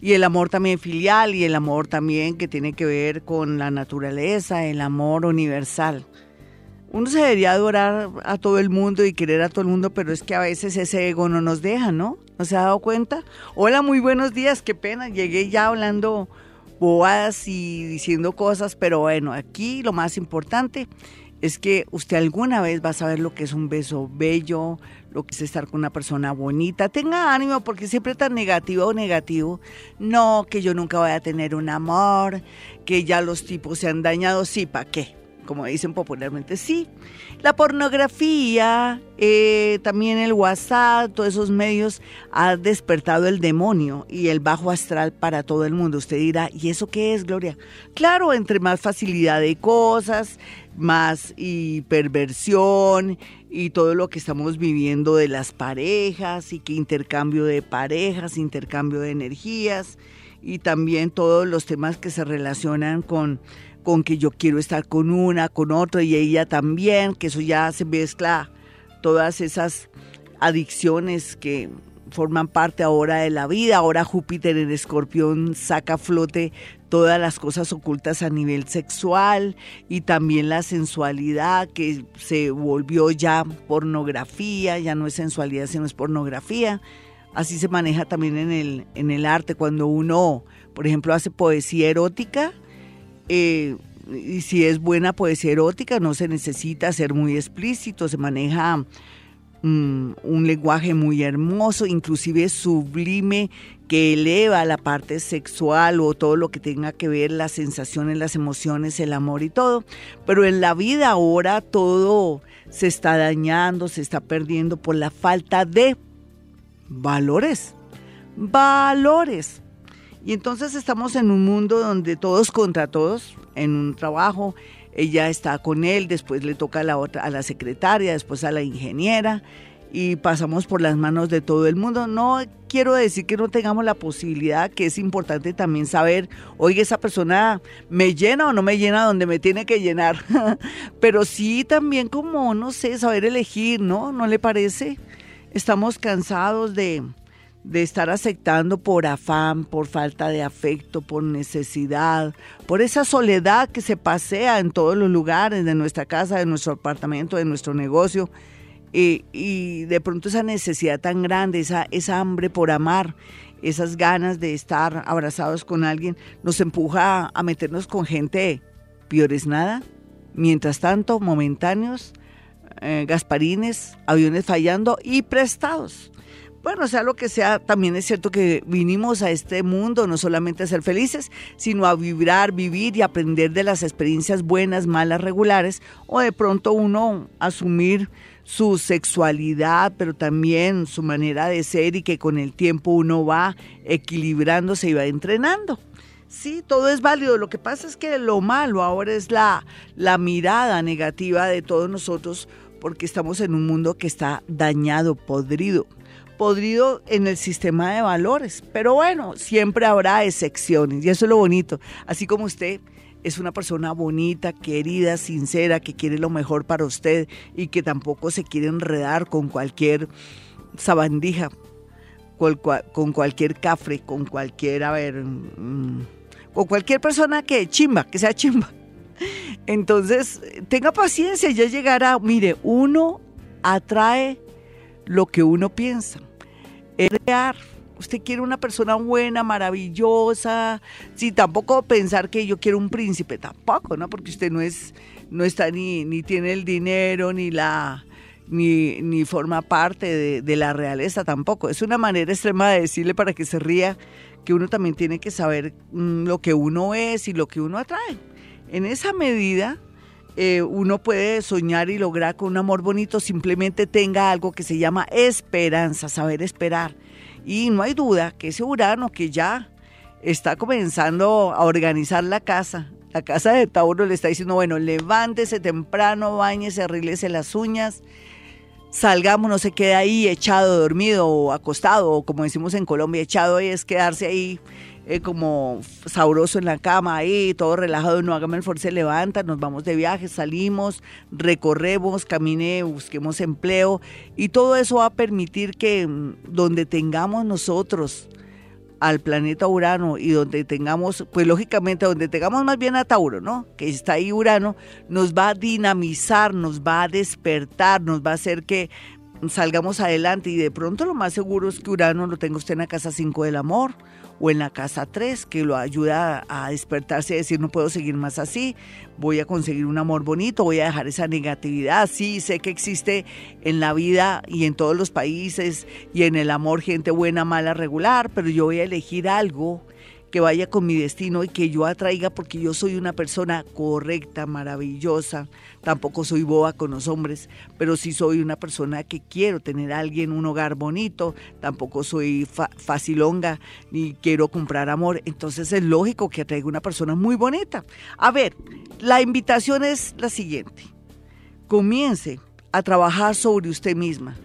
y el amor también filial y el amor también que tiene que ver con la naturaleza, el amor universal. Uno se debería adorar a todo el mundo y querer a todo el mundo, pero es que a veces ese ego no nos deja, ¿no? ¿No se ha dado cuenta? Hola, muy buenos días, qué pena, llegué ya hablando bobadas y diciendo cosas, pero bueno, aquí lo más importante es que usted alguna vez va a saber lo que es un beso bello, lo que es estar con una persona bonita. Tenga ánimo porque siempre tan negativo o negativo. No, que yo nunca voy a tener un amor, que ya los tipos se han dañado. Sí, ¿para qué? Como dicen popularmente, sí. La pornografía, eh, también el WhatsApp, todos esos medios ha despertado el demonio y el bajo astral para todo el mundo. Usted dirá, ¿y eso qué es, Gloria? Claro, entre más facilidad de cosas, más y perversión y todo lo que estamos viviendo de las parejas y que intercambio de parejas, intercambio de energías y también todos los temas que se relacionan con, con que yo quiero estar con una, con otra y ella también, que eso ya se mezcla todas esas adicciones que forman parte ahora de la vida. Ahora Júpiter en Escorpión saca a flote todas las cosas ocultas a nivel sexual y también la sensualidad que se volvió ya pornografía, ya no es sensualidad sino es pornografía. Así se maneja también en el, en el arte cuando uno, por ejemplo, hace poesía erótica. Eh, y si es buena poesía erótica, no se necesita ser muy explícito, se maneja Mm, un lenguaje muy hermoso, inclusive sublime, que eleva la parte sexual o todo lo que tenga que ver las sensaciones, las emociones, el amor y todo. Pero en la vida ahora todo se está dañando, se está perdiendo por la falta de valores. Valores. Y entonces estamos en un mundo donde todos contra todos, en un trabajo, ella está con él, después le toca a la otra, a la secretaria, después a la ingeniera y pasamos por las manos de todo el mundo. No quiero decir que no tengamos la posibilidad, que es importante también saber, oye, esa persona me llena o no me llena donde me tiene que llenar. Pero sí también como, no sé, saber elegir, ¿no? ¿No le parece? Estamos cansados de, de estar aceptando por afán, por falta de afecto, por necesidad, por esa soledad que se pasea en todos los lugares de nuestra casa, de nuestro apartamento, de nuestro negocio. Y, de pronto esa necesidad tan grande, esa, esa hambre por amar, esas ganas de estar abrazados con alguien, nos empuja a, meternos con gente peores nada. Mientras tanto, momentáneos, eh, gasparines, aviones fallando y prestados. Bueno, sea lo que sea, también es cierto que vinimos a este mundo no solamente a ser felices, sino a vibrar, vivir y aprender de las experiencias buenas, malas, regulares, o de pronto uno asumir su sexualidad, pero también su manera de ser y que con el tiempo uno va equilibrándose y va entrenando. Sí, todo es válido. Lo que pasa es que lo malo ahora es la, la mirada negativa de todos nosotros porque estamos en un mundo que está dañado, podrido podrido en el sistema de valores. Pero bueno, siempre habrá excepciones y eso es lo bonito. Así como usted es una persona bonita, querida, sincera, que quiere lo mejor para usted y que tampoco se quiere enredar con cualquier sabandija, con cualquier cafre, con cualquier, a ver, mm, con cualquier persona que chimba, que sea chimba. Entonces, tenga paciencia, ya llegará. Mire, uno atrae lo que uno piensa. Es. Usted quiere una persona buena, maravillosa. Sí, tampoco pensar que yo quiero un príncipe, tampoco, ¿no? Porque usted no es, no está ni, ni tiene el dinero, ni la, ni, ni forma parte de, de, la realeza tampoco. Es una manera extrema de decirle para que se ría que uno también tiene que saber mm, lo que uno es y lo que uno atrae. En esa medida, eh, uno puede soñar y lograr con un amor bonito, simplemente tenga algo que se llama esperanza, saber esperar. Y no hay duda que ese Urano que ya está comenzando a organizar la casa. La casa de Tauro le está diciendo, bueno, levántese temprano, bañese, arríglese las uñas, salgamos, no se quede ahí echado, dormido o acostado, o como decimos en Colombia, echado ahí es quedarse ahí eh, como sabroso en la cama, ahí todo relajado, no hágame el favor, se levanta, nos vamos de viaje, salimos, recorremos, camine, busquemos empleo y todo eso va a permitir que mm, donde tengamos nosotros al planeta Urano y donde tengamos, pues lógicamente donde tengamos más bien a Tauro, ¿no? Que está ahí Urano, nos va a dinamizar, nos va a despertar, nos va a hacer que salgamos adelante y de pronto lo más seguro es que Urano lo tenga usted en la casa 5 del amor o en la casa 3, que lo ayuda a despertarse y decir no puedo seguir más así, voy a conseguir un amor bonito, voy a dejar esa negatividad. Sí, sé que existe en la vida y en todos los países y en el amor gente buena, mala, regular, pero yo voy a elegir algo que vaya con mi destino y que yo atraiga porque yo soy una persona correcta, maravillosa. Tampoco soy boba con los hombres, pero sí soy una persona que quiero tener a alguien, un hogar bonito. Tampoco soy facilonga ni quiero comprar amor. Entonces es lógico que atraiga una persona muy bonita. A ver, la invitación es la siguiente. Comience a trabajar sobre usted misma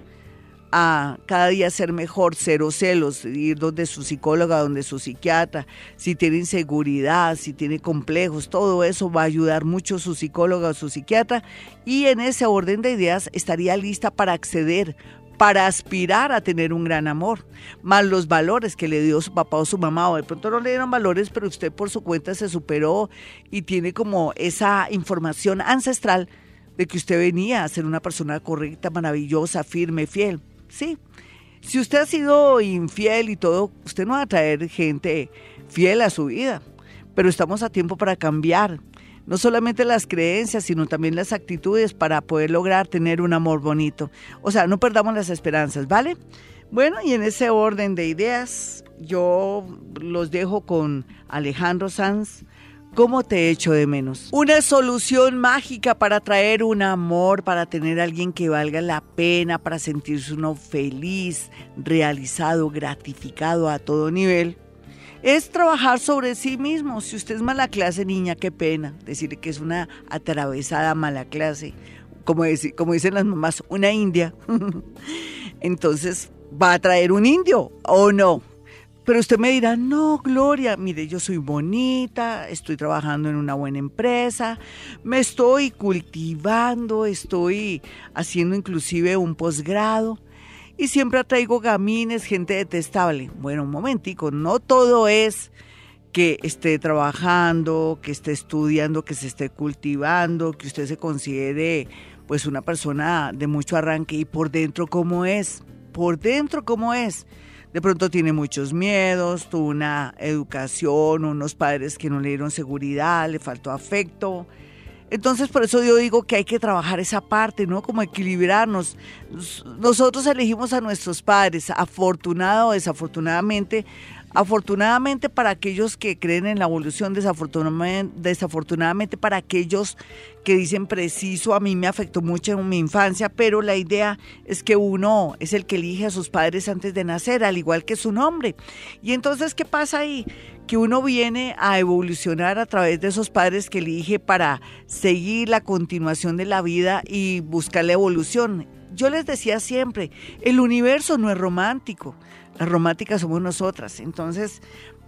a cada día ser mejor, cero celos, ir donde su psicóloga, donde su psiquiatra, si tiene inseguridad, si tiene complejos, todo eso va a ayudar mucho su psicóloga o su psiquiatra y en ese orden de ideas estaría lista para acceder, para aspirar a tener un gran amor, más los valores que le dio su papá o su mamá, o de pronto no le dieron valores, pero usted por su cuenta se superó y tiene como esa información ancestral de que usted venía a ser una persona correcta, maravillosa, firme, fiel. Sí. Si usted ha sido infiel y todo, usted no va a traer gente fiel a su vida, pero estamos a tiempo para cambiar no solamente las creencias, sino también las actitudes para poder lograr tener un amor bonito. O sea, no perdamos las esperanzas, ¿vale? Bueno, y en ese orden de ideas, yo los dejo con Alejandro Sanz ¿Cómo te echo de menos? Una solución mágica para traer un amor, para tener a alguien que valga la pena, para sentirse uno feliz, realizado, gratificado a todo nivel. Es trabajar sobre sí mismo. Si usted es mala clase, niña, qué pena decirle que es una atravesada mala clase. Como, como dicen las mamás, una india. Entonces, ¿va a traer un indio o no? Pero usted me dirá, no, Gloria, mire, yo soy bonita, estoy trabajando en una buena empresa, me estoy cultivando, estoy haciendo inclusive un posgrado y siempre atraigo gamines, gente detestable. Bueno, un momentico, no todo es que esté trabajando, que esté estudiando, que se esté cultivando, que usted se considere pues una persona de mucho arranque y por dentro cómo es, por dentro cómo es de pronto tiene muchos miedos, tuvo una educación, unos padres que no le dieron seguridad, le faltó afecto. Entonces, por eso yo digo que hay que trabajar esa parte, ¿no? Como equilibrarnos. Nosotros elegimos a nuestros padres, afortunado o desafortunadamente, Afortunadamente para aquellos que creen en la evolución, desafortunadamente, para aquellos que dicen preciso, a mí me afectó mucho en mi infancia, pero la idea es que uno es el que elige a sus padres antes de nacer, al igual que su nombre. Y entonces, ¿qué pasa ahí? Que uno viene a evolucionar a través de esos padres que elige para seguir la continuación de la vida y buscar la evolución. Yo les decía siempre, el universo no es romántico. Las románticas somos nosotras. Entonces,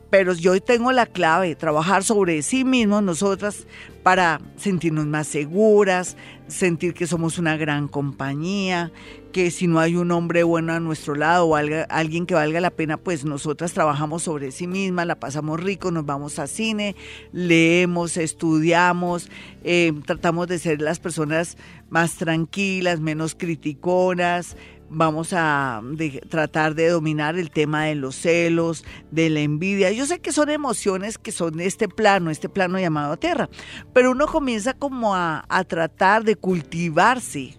pero yo tengo la clave, trabajar sobre sí mismos nosotras para sentirnos más seguras, sentir que somos una gran compañía, que si no hay un hombre bueno a nuestro lado o alguien que valga la pena, pues nosotras trabajamos sobre sí mismas, la pasamos rico, nos vamos a cine, leemos, estudiamos, eh, tratamos de ser las personas más tranquilas, menos criticonas, vamos a tratar de dominar el tema de los celos, de la envidia. Yo sé que son emociones que son este plano, este plano llamado tierra, pero uno comienza como a, a tratar de cultivarse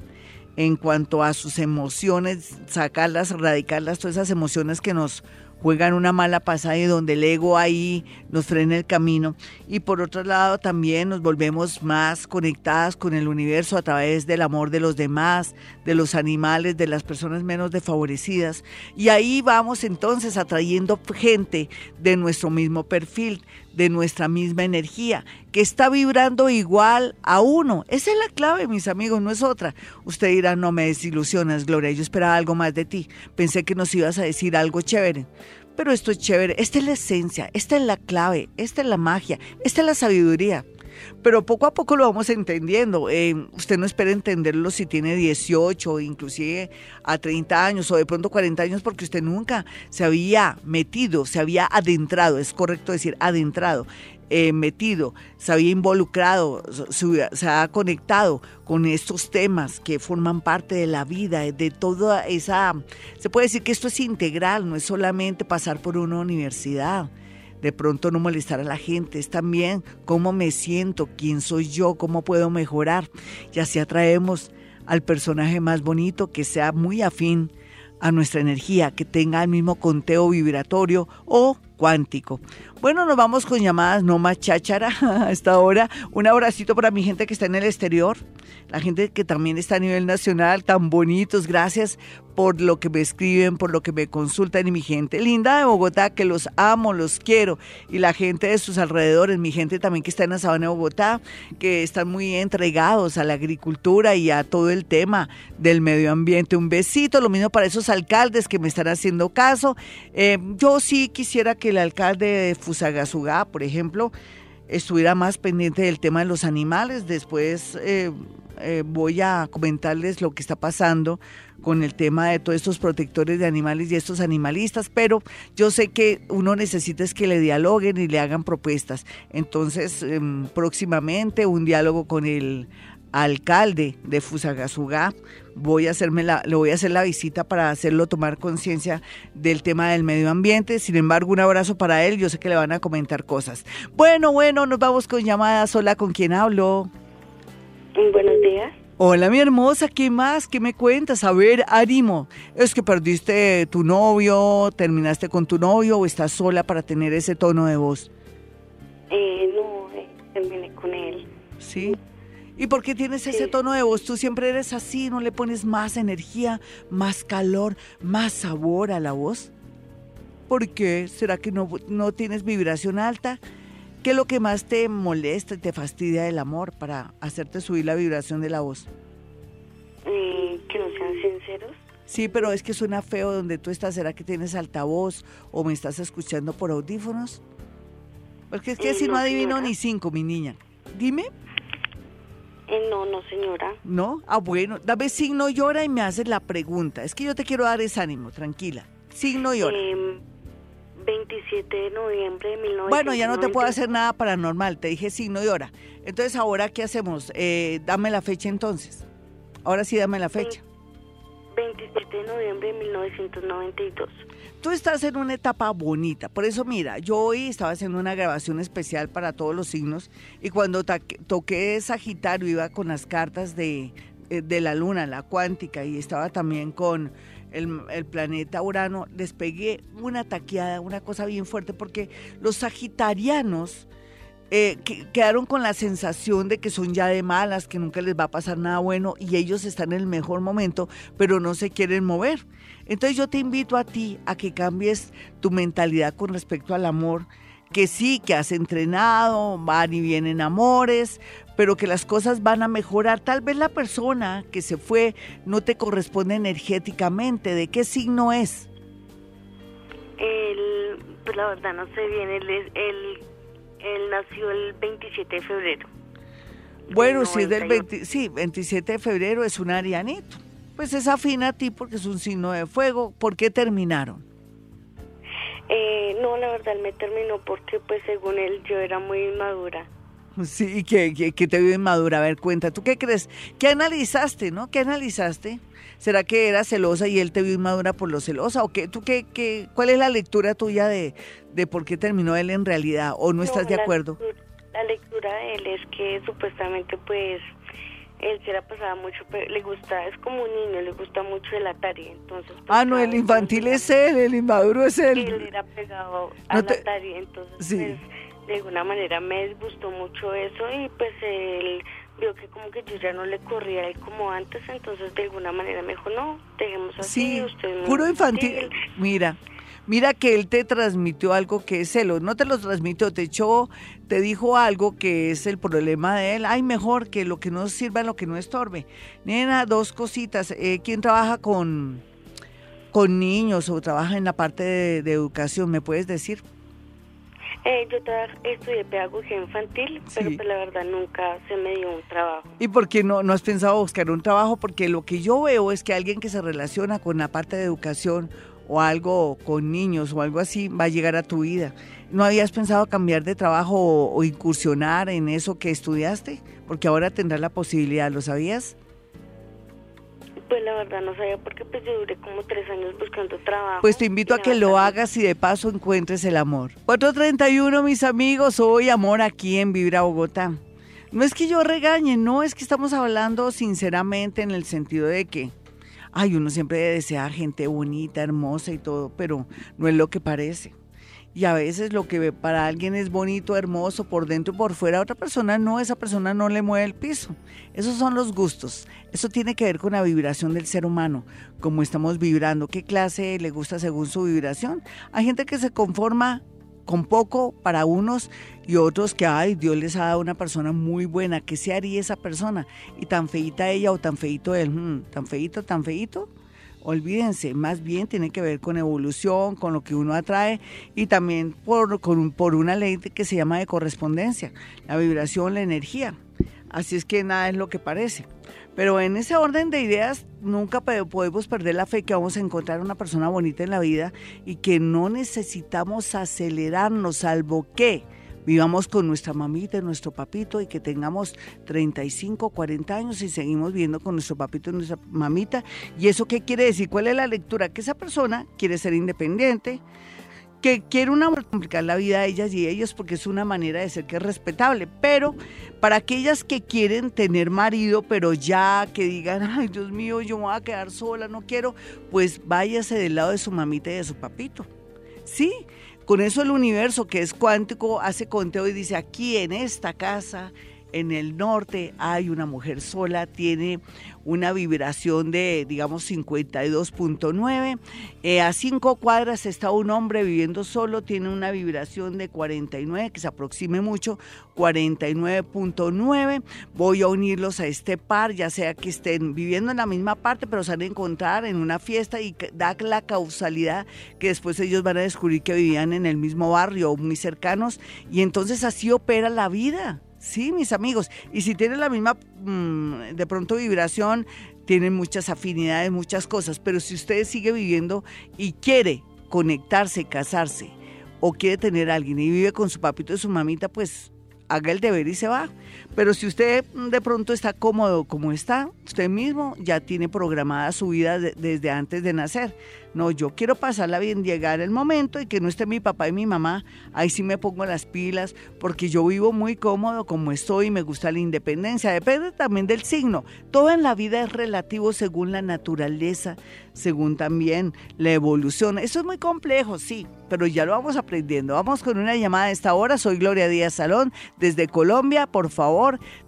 en cuanto a sus emociones, sacarlas, radicarlas, todas esas emociones que nos juegan una mala pasada y donde el ego ahí nos frena el camino. Y por otro lado también nos volvemos más conectadas con el universo a través del amor de los demás, de los animales, de las personas menos desfavorecidas. Y ahí vamos entonces atrayendo gente de nuestro mismo perfil, de nuestra misma energía, que está vibrando igual a uno. Esa es la clave, mis amigos, no es otra. Usted dirá, no me desilusionas, Gloria, yo esperaba algo más de ti. Pensé que nos ibas a decir algo chévere. Pero esto es chévere, esta es la esencia, esta es la clave, esta es la magia, esta es la sabiduría. Pero poco a poco lo vamos entendiendo. Eh, usted no espera entenderlo si tiene 18, inclusive a 30 años o de pronto 40 años, porque usted nunca se había metido, se había adentrado, es correcto decir adentrado, eh, metido, se había involucrado, se, ha conectado con estos temas que forman parte de la vida, de toda esa, se puede decir que esto es integral, no es solamente pasar por una universidad, de pronto no molestar a la gente, es también cómo me siento, quién soy yo, cómo puedo mejorar, y así atraemos al personaje más bonito que sea muy afín a nuestra energía, que tenga el mismo conteo vibratorio o cuántico. Bueno, nos vamos con llamadas no más cháchara a esta hora. Un abracito para mi gente que está en el exterior, la gente que también está a nivel nacional, tan bonitos. Gracias por lo que me escriben, por lo que me consultan y mi gente linda de Bogotá, que los amo, los quiero, y la gente de sus alrededores, mi gente también que está en la sabana de Bogotá, que están muy entregados a la agricultura y a todo el tema del medio ambiente. Un besito, lo mismo para esos alcaldes que me están haciendo caso. Eh, yo sí quisiera que el alcalde de Fusagasugá, por ejemplo, estuviera más pendiente del tema de los animales. Después eh, eh, voy a comentarles lo que está pasando con el tema de todos estos protectores de animales y estos animalistas, pero yo sé que uno necesita es que le dialoguen y le hagan propuestas. Entonces, em, próximamente un diálogo con el alcalde de Fusagasugá. Voy a hacerme la, le voy a hacer la visita para hacerlo tomar conciencia del tema del medio ambiente. Sin embargo, un abrazo para él. Yo sé que le van a comentar cosas. Bueno, bueno, nos vamos con llamadas. Hola, ¿con quién hablo? Buenos días. Hola, mi hermosa, ¿qué más? ¿Qué me cuentas? A ver, Arimo, ¿es que perdiste tu novio, terminaste con tu novio o estás sola para tener ese tono de voz? Eh, no, eh, terminé con él. ¿Sí? ¿Y por qué tienes ese tono de voz? Tú siempre eres así, no le pones más energía, más calor, más sabor a la voz. ¿Por qué? ¿Será que no, no tienes vibración alta? ¿Qué es lo que más te molesta y te fastidia del amor para hacerte subir la vibración de la voz? Eh, que no sean sinceros. Sí, pero es que suena feo donde tú estás. ¿Será que tienes altavoz o me estás escuchando por audífonos? Porque es que eh, si no, adivino ni cinco, mi niña. Dime. Eh, no, no, señora. ¿No? Ah, bueno. Dame signo llora y me haces la pregunta. Es que yo te quiero dar ese ánimo, tranquila. Signo llora. Eh, 27 de noviembre de 1990. Bueno, ya no te puedo hacer nada paranormal, te dije signo y hora. Entonces, ¿ahora qué hacemos? Eh, dame la fecha entonces. Ahora sí, dame la fecha. 27 de noviembre de 1992. Tú estás en una etapa bonita, por eso mira, yo hoy estaba haciendo una grabación especial para todos los signos y cuando toqué Sagitario iba con las cartas de, eh, de la luna, la cuántica, y estaba también con el, planeta Urano, les pegué una taqueada, una cosa bien fuerte, porque los sagitarianos eh, quedaron con la sensación de que son ya de malas, que nunca les va a pasar nada bueno y ellos están en el mejor momento, pero no se quieren mover. Entonces yo te invito a ti a que cambies tu mentalidad con respecto al amor, que sí, que has entrenado, van y vienen amores, pero que las cosas van a mejorar. Tal vez la persona que se fue no te corresponde energéticamente. ¿De qué signo es? El, pues la verdad no sé bien, él, él nació el 27 de febrero. Bueno, si es del 20, sí, 27 de febrero es un arianito. Pues es afín a ti porque es un signo de fuego. ¿Por qué terminaron? Eh, no, la verdad, él me terminó porque, pues, según él, yo era muy inmadura. Sí, que, que, te vio inmadura. A ver, cuenta, ¿tú qué crees? ¿Qué analizaste, no? ¿Qué analizaste? ¿Será que era celosa y él te vio inmadura por lo celosa? ¿O qué, tú qué, qué, cuál es la lectura tuya de, de por qué terminó él en realidad? ¿O no, estás de acuerdo? la lectura de él es que supuestamente, pues, él se la pasaba mucho, pero le gusta, es como un niño, le gusta mucho el Atari, entonces... Pues, ah, no, el infantil es él, el inmaduro es él. Él era pegado al Atari, entonces pues, de alguna manera me disgustó mucho eso y pues él vio que como que yo ya no le corría a él como antes, entonces de alguna manera me dijo, no, dejemos así, usted puro infantil. Mira, mira que él te transmitió algo que es celo, no te lo transmitió, te echó, te dijo algo que es el problema de él, ay, mejor que lo que no sirva, lo que no estorbe. Nena, dos cositas, eh, ¿quién trabaja con, con niños o trabaja en la parte de educación? ¿Me puedes decir? Eh, yo estudié pedagogía infantil, pero pues la verdad nunca se me dio un trabajo. ¿Y por qué no, no has pensado buscar un trabajo? Porque lo que yo veo es que alguien que se relaciona con la parte de educación o algo con niños o algo así va a llegar a tu vida. ¿No habías pensado cambiar de trabajo o, o incursionar en eso que estudiaste? Porque ahora tendrás la posibilidad, ¿lo sabías? Pues la verdad no sabía porque pues yo duré como tres años buscando trabajo. Pues te invito a que lo hagas y de paso encuentres el amor. 431 mis amigos, hoy amor aquí en Vibra Bogotá. No es que yo regañe, no es que estamos hablando sinceramente en el sentido de que, ay, uno siempre desea gente bonita, hermosa y todo, pero no es lo que parece. Y a veces lo que para alguien es bonito, hermoso, por dentro y por fuera, a otra persona no, esa persona no le mueve el piso. Esos son los gustos. Eso tiene que ver con la vibración del ser humano, cómo estamos vibrando, qué clase le gusta según su vibración. Hay gente que se conforma con poco para unos y otros que, ay, Dios les ha dado una persona muy buena. ¿Qué se haría esa persona? Y tan feita ella o tan feito él, hmm, tan feito, tan feito olvídense, más bien tiene que ver con evolución, con lo que uno atrae y también por, por una ley que se llama de correspondencia, la vibración, la energía. Así es que nada es lo que parece. Pero en ese orden de ideas nunca podemos perder la fe que vamos a encontrar una persona bonita en la vida y que no necesitamos acelerarnos, salvo que vivamos con nuestra mamita y nuestro papito y que tengamos 35, 40 años y seguimos viendo con nuestro papito y nuestra mamita. ¿Y eso qué quiere decir? ¿Cuál es la lectura? Que esa persona quiere ser independiente, que quiere una complicar la vida a ellas y ellos porque es una manera de ser que es respetable, pero para aquellas que quieren tener marido, pero ya que digan, ay Dios mío, yo me voy a quedar sola, no quiero, pues váyase del lado de su mamita y de su papito. Sí, con eso el universo, que es cuántico, hace conteo y dice, aquí en esta casa, en el norte, hay una mujer sola, tiene una vibración de, digamos, 52.9. Eh, a cinco cuadras está un hombre viviendo solo, tiene una vibración de 49, que se aproxime mucho, 49.9. Voy a unirlos a este par, ya sea que estén viviendo en la misma parte, pero se van a encontrar en una fiesta y da la causalidad que después ellos van a descubrir que vivían en el mismo barrio muy cercanos y entonces así opera la vida. Sí, mis amigos. Y si tienen la misma, mm, de pronto, vibración, tienen muchas afinidades, muchas cosas. Pero si usted sigue viviendo y quiere conectarse, casarse, o quiere tener a alguien y vive con su papito y su mamita, pues haga el deber y se va. Pero si usted mm, de pronto está cómodo como está, usted mismo ya tiene programada su vida desde antes de nacer. No, yo quiero pasarla bien, llegar el momento y que no esté mi papá y mi mamá. Ahí sí me pongo las pilas, porque yo vivo muy cómodo como estoy y me gusta la independencia. Depende también del signo. Todo en la vida es relativo según la naturaleza, según también la evolución. Eso es muy complejo, sí, pero ya lo vamos aprendiendo. Vamos con una llamada a esta hora. Soy Gloria Díaz Salón desde Colombia. Por favor,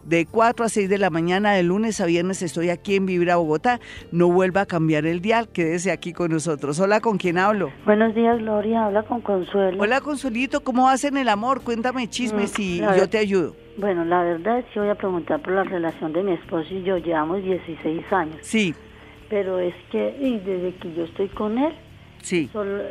de 4 a 6 de la mañana, de lunes a viernes, estoy aquí en Vibra Bogotá. No vuelva a cambiar el dial, quédese aquí con nosotros. Hola, ¿con quién hablo? Buenos días, Gloria. Habla con Consuelo. Hola, Consuelito. ¿Cómo hacen el amor? Cuéntame chismes mm, y yo te ayudo. Bueno, la verdad es que voy a preguntar por la relación de mi esposo y yo. Llevamos 16 años. Sí. Pero es que y desde que yo estoy con él, Sí. Solo,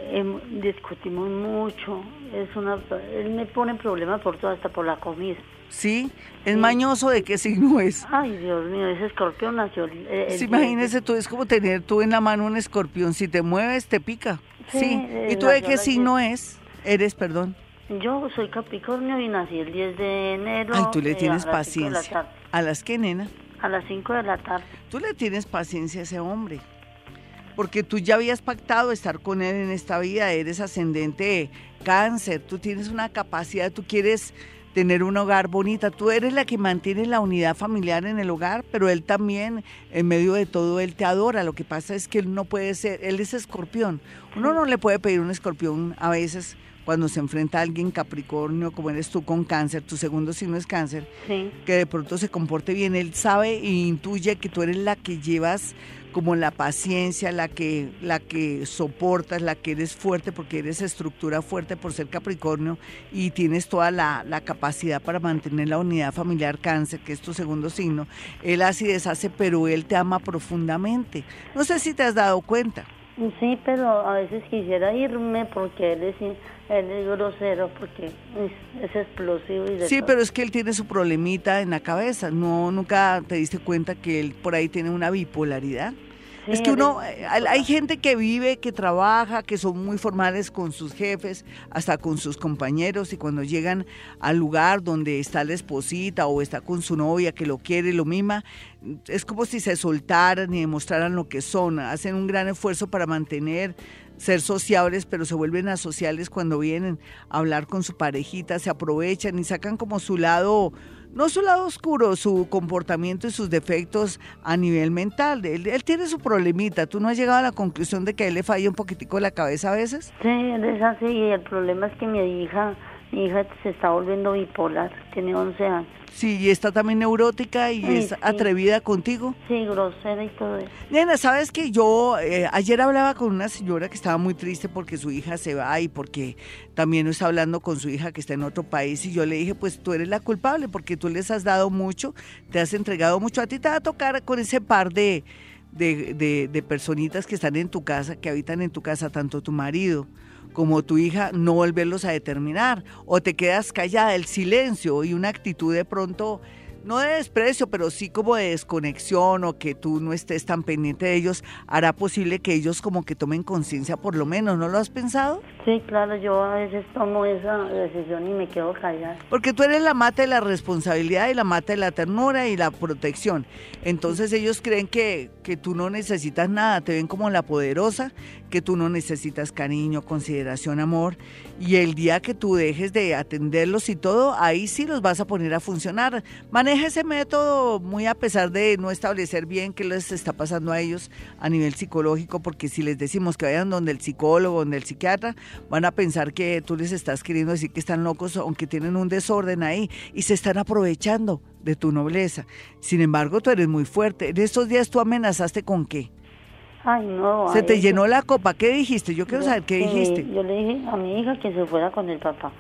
discutimos mucho. Es una, él me pone problemas por todo, hasta por la comida. ¿Sí? ¿Es mañoso de qué signo es? Ay, Dios mío, ese escorpión nació. sí, imagínese, tú es como tener tú en la mano un escorpión. Si te mueves, te pica. Sí. ¿Y tú de qué signo es? Eres, perdón. Yo soy Capricornio y nací el 10 de enero. Ay, tú le eh, tienes paciencia. ¿A las qué, nena? A las 5 de la tarde. Tú le tienes paciencia a ese hombre porque tú ya habías pactado estar con él en esta vida, eres ascendente cáncer, tú tienes una capacidad, tú quieres tener un hogar bonita. Tú eres la que mantiene la unidad familiar en el hogar, pero él también, en medio de todo, él te adora. Lo que pasa es que él no puede ser, él es escorpión. Uno no le puede pedir un escorpión a veces cuando se enfrenta a alguien Capricornio, como eres tú con cáncer, tu segundo signo es cáncer, que de pronto se comporte bien. Él sabe e intuye que tú eres la que llevas como la paciencia, la que, la que soportas, la que eres fuerte porque eres estructura fuerte por ser Capricornio y tienes toda la, la capacidad para mantener la unidad familiar cáncer, que es tu segundo signo. Él así deshace, pero él te ama profundamente. No sé si te has dado cuenta. Sí, pero a veces quisiera irme porque él es él es grosero porque es, explosivo y Sí, pero es que él tiene su problemita en la cabeza. No, nunca te diste cuenta que él por ahí tiene una bipolaridad es que uno, eh, hay gente que vive, que trabaja, que son muy formales con sus jefes, hasta con sus compañeros, y cuando llegan al lugar donde está la esposita o está con su novia que lo quiere, lo mima, es como si se soltaran y demostraran lo que son, hacen un gran esfuerzo para mantener ser sociables, pero se vuelven asociales cuando vienen a hablar con su parejita, se aprovechan y sacan como su lado no su lado oscuro, su comportamiento y sus defectos a nivel mental. Él, él tiene su problemita. ¿Tú no has llegado a la conclusión de que a él le falla un poquitico la cabeza a veces? Sí, es así. El problema es que mi hija, mi hija se está volviendo bipolar. Tiene 11 años. Sí, y está también neurótica y es atrevida contigo. Sí, grosera y todo eso. Nena, ¿sabes que Yo eh, ayer hablaba con una señora que estaba muy triste porque su hija se va y porque también está hablando con su hija que está en otro país y yo le dije, pues tú eres la culpable porque tú les has dado mucho, te has entregado mucho. A ti te va a tocar con ese par de, de, de, de personitas que están en tu casa, que habitan en tu casa, tanto tu marido como tu hija, no volverlos a determinar. O te quedas callada, el silencio y una actitud de pronto no de desprecio, pero sí como de desconexión o que tú no estés tan pendiente de ellos, hará posible que ellos como que tomen conciencia por lo menos, ¿no lo has pensado? Sí, claro, yo a veces tomo esa decisión y me quedo callada. Porque tú eres la mata de la responsabilidad y la mata de la ternura y la protección. Entonces ellos creen que, que tú no necesitas nada, te ven como la poderosa, que tú no necesitas cariño, consideración, amor. Y el día que tú dejes de atenderlos y todo, ahí sí los vas a poner a funcionar. Maneja ese método muy a pesar de no establecer bien qué les está pasando a ellos a nivel psicológico, porque si les decimos que vayan donde el psicólogo, donde el psiquiatra, van a pensar que tú les estás queriendo decir que están locos, aunque tienen un desorden ahí y se están aprovechando de tu nobleza. Sin embargo, tú eres muy fuerte. En estos días tú amenazaste con qué? Ay, no. Se te llenó la copa. ¿Qué dijiste? Yo quiero saber qué dijiste. Yo le dije a mi hija que se fuera con el papá.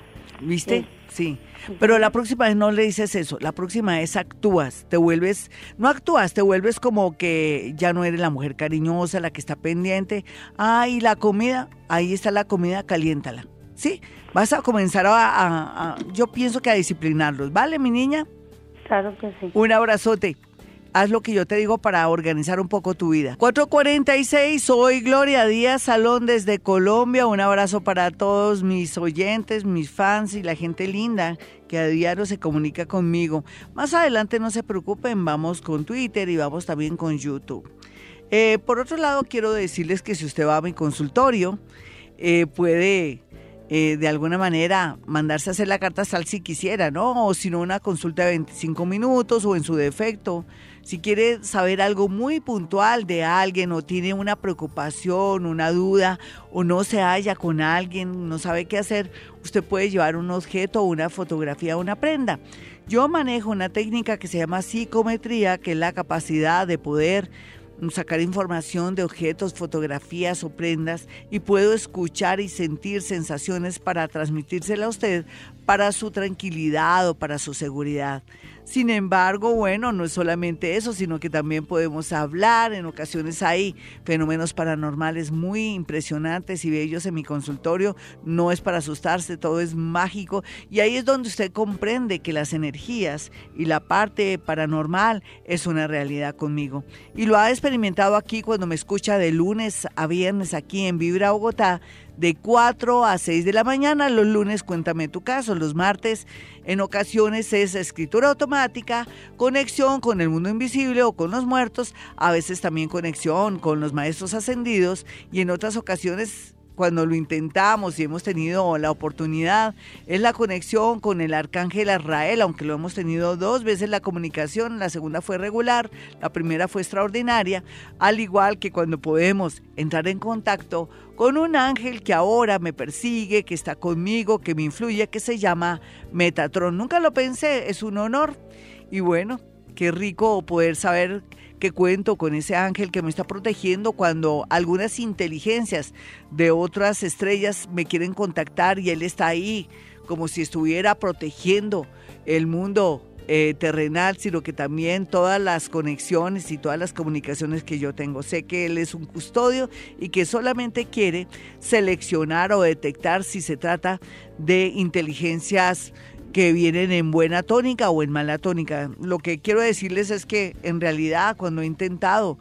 ¿Viste? Sí. Pero la próxima vez no le dices eso. La próxima vez actúas. Te vuelves, no actúas, te vuelves como que ya no eres la mujer cariñosa, la que está pendiente. Ay, la comida, ahí está la comida, caliéntala. ¿Sí? Vas a comenzar a yo pienso que a disciplinarlos. ¿Vale, mi niña? Claro que sí. Un abrazote haz lo que yo te digo para organizar un poco tu vida. 446, soy Gloria Díaz Salón desde Colombia. Un abrazo para todos mis oyentes, mis fans y la gente linda que a diario se comunica conmigo. Más adelante no se preocupen, vamos con Twitter y vamos también con YouTube. Eh, por otro lado, quiero decirles que si usted va a mi consultorio, eh, puede eh, de alguna manera mandarse a hacer la carta sal si quisiera, ¿no? O si no, una consulta de 25 minutos o en su defecto si quiere saber algo muy puntual de alguien o tiene una preocupación, una duda o no se halla con alguien, no sabe qué hacer, usted puede llevar un objeto, una fotografía, una prenda. Yo manejo una técnica que se llama psicometría, que es la capacidad de poder sacar información de objetos, fotografías o prendas y puedo escuchar y sentir sensaciones para transmitírsela a usted para su tranquilidad o para su seguridad. Sin embargo, bueno, no es solamente eso, sino que también podemos hablar. En ocasiones hay fenómenos paranormales muy impresionantes y bellos en mi consultorio. No es para asustarse, todo es mágico. Y ahí es donde usted comprende que las energías y la parte paranormal es una realidad conmigo. Y lo ha experimentado aquí cuando me escucha de lunes a viernes aquí en Vibra Bogotá de 4 a 6 de la mañana. Los lunes cuéntame tu caso, los martes en ocasiones es escritura automática, conexión con el mundo invisible o con los muertos, a veces también conexión con los maestros ascendidos y en otras ocasiones cuando lo intentamos y hemos tenido la oportunidad es la conexión con el arcángel Israel, aunque lo hemos tenido dos veces la comunicación, la segunda fue regular, la primera fue extraordinaria, al igual que cuando podemos entrar en contacto con un ángel que ahora me persigue, que está conmigo, que me influye, que se llama Metatron. Nunca lo pensé, es un honor. Y bueno, qué rico poder saber cuento con ese ángel que me está protegiendo cuando algunas inteligencias de otras estrellas me quieren contactar y él está ahí como si estuviera protegiendo el mundo eh, terrenal, sino que también todas las conexiones y todas las comunicaciones que yo tengo. Sé que Él es un custodio y que solamente quiere seleccionar o detectar si se trata de inteligencias que vienen en buena tónica o en mala tónica. Lo que quiero decirles es que en realidad cuando he intentado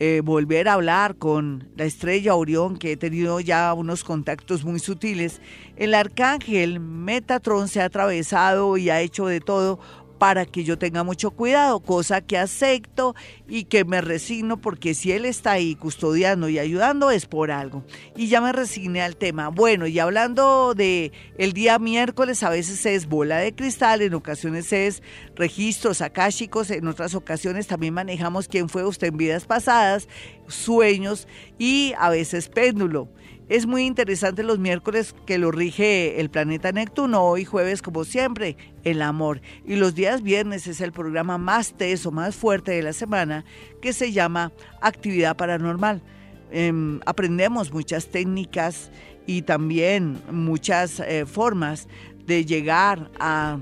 eh, volver a hablar con la estrella Orión, que he tenido ya unos contactos muy sutiles, el arcángel Metatron se ha atravesado y ha hecho de todo para que yo tenga mucho cuidado, cosa que acepto y que me resigno porque si él está ahí custodiando y ayudando es por algo. Y ya me resigné al tema. Bueno, y hablando de el día miércoles, a veces es bola de cristal, en ocasiones es registros akáshicos, en otras ocasiones también manejamos quién fue usted en vidas pasadas, sueños y a veces péndulo. Es muy interesante los miércoles que lo rige el planeta Neptuno, hoy jueves como siempre, el amor. Y los días viernes es el programa más teso, más fuerte de la semana, que se llama Actividad Paranormal. Em, aprendemos muchas técnicas y también muchas eh, formas de llegar a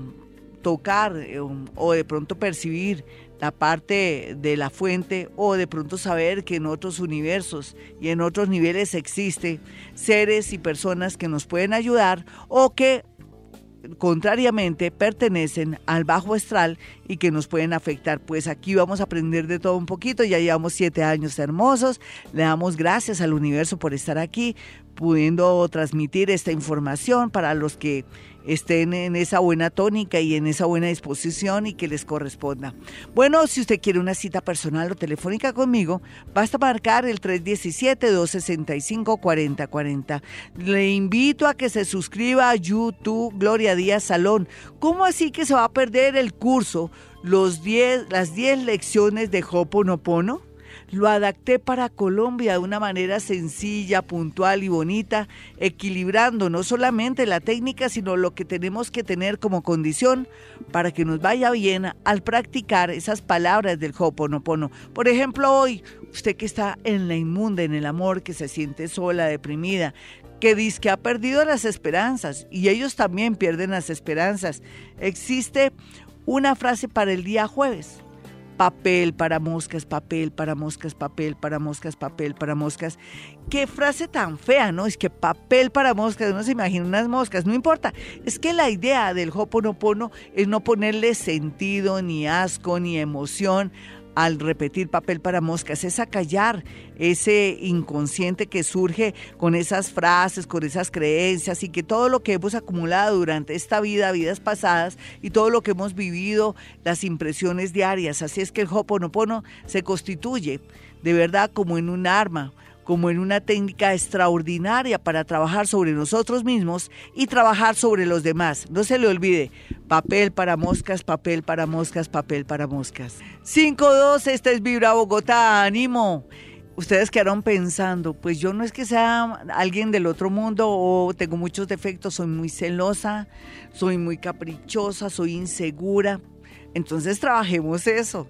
tocar eh, o de pronto percibir la parte de la fuente o de pronto saber que en otros universos y en otros niveles existe seres y personas que nos pueden ayudar o que contrariamente pertenecen al bajo astral y que nos pueden afectar. Pues aquí vamos a aprender de todo un poquito, ya llevamos siete años hermosos, le damos gracias al universo por estar aquí, pudiendo transmitir esta información para los que estén en esa buena tónica y en esa buena disposición y que les corresponda. Bueno, si usted quiere una cita personal o telefónica conmigo, basta marcar el 317-265-4040. Le invito a que se suscriba a YouTube Gloria Díaz Salón. ¿Cómo así que se va a perder el curso, los 10, las 10 lecciones de Hoponopono? Lo adapté para Colombia de una manera sencilla, puntual y bonita, equilibrando no solamente la técnica, sino lo que tenemos que tener como condición para que nos vaya bien al practicar esas palabras del Hoponopono. Por ejemplo, hoy, usted que está en la inmunda, en el amor, que se siente sola, deprimida, que dice que ha perdido las esperanzas y ellos también pierden las esperanzas. Existe una frase para el día jueves papel para moscas, papel para moscas, papel para moscas, papel para moscas. Qué frase tan fea, ¿no? Es que papel para moscas, uno se imagina unas moscas, no importa. Es que la idea del Hoponopono es no ponerle sentido, ni asco, ni emoción al repetir papel para moscas, es acallar ese inconsciente que surge con esas frases, con esas creencias y que todo lo que hemos acumulado durante esta vida, vidas pasadas y todo lo que hemos vivido, las impresiones diarias. Así es que el Hoponopono se constituye de verdad como en un arma, como en una técnica extraordinaria para trabajar sobre nosotros mismos y trabajar sobre los demás. No se le olvide, papel para moscas, papel para moscas, papel para moscas. 5-2, esta es Vibra Bogotá, ánimo. Ustedes quedaron pensando, pues yo no es que sea alguien del otro mundo o tengo muchos defectos, soy muy celosa, soy muy caprichosa, soy insegura. Entonces trabajemos eso.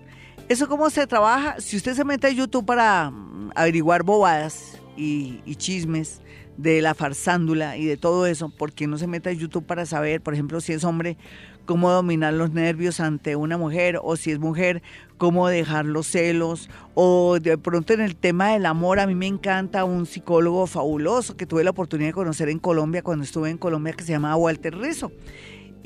¿Eso cómo se trabaja? Si usted se mete a YouTube para averiguar bobadas y, chismes de la farsándula y de todo eso, ¿por qué no se mete a YouTube para saber, por ejemplo, si es hombre, cómo dominar los nervios ante una mujer o si es mujer, cómo dejar los celos o de pronto en el tema del amor, a mí me encanta un psicólogo fabuloso que tuve la oportunidad de conocer en Colombia cuando estuve en Colombia que se llamaba Walter Rizzo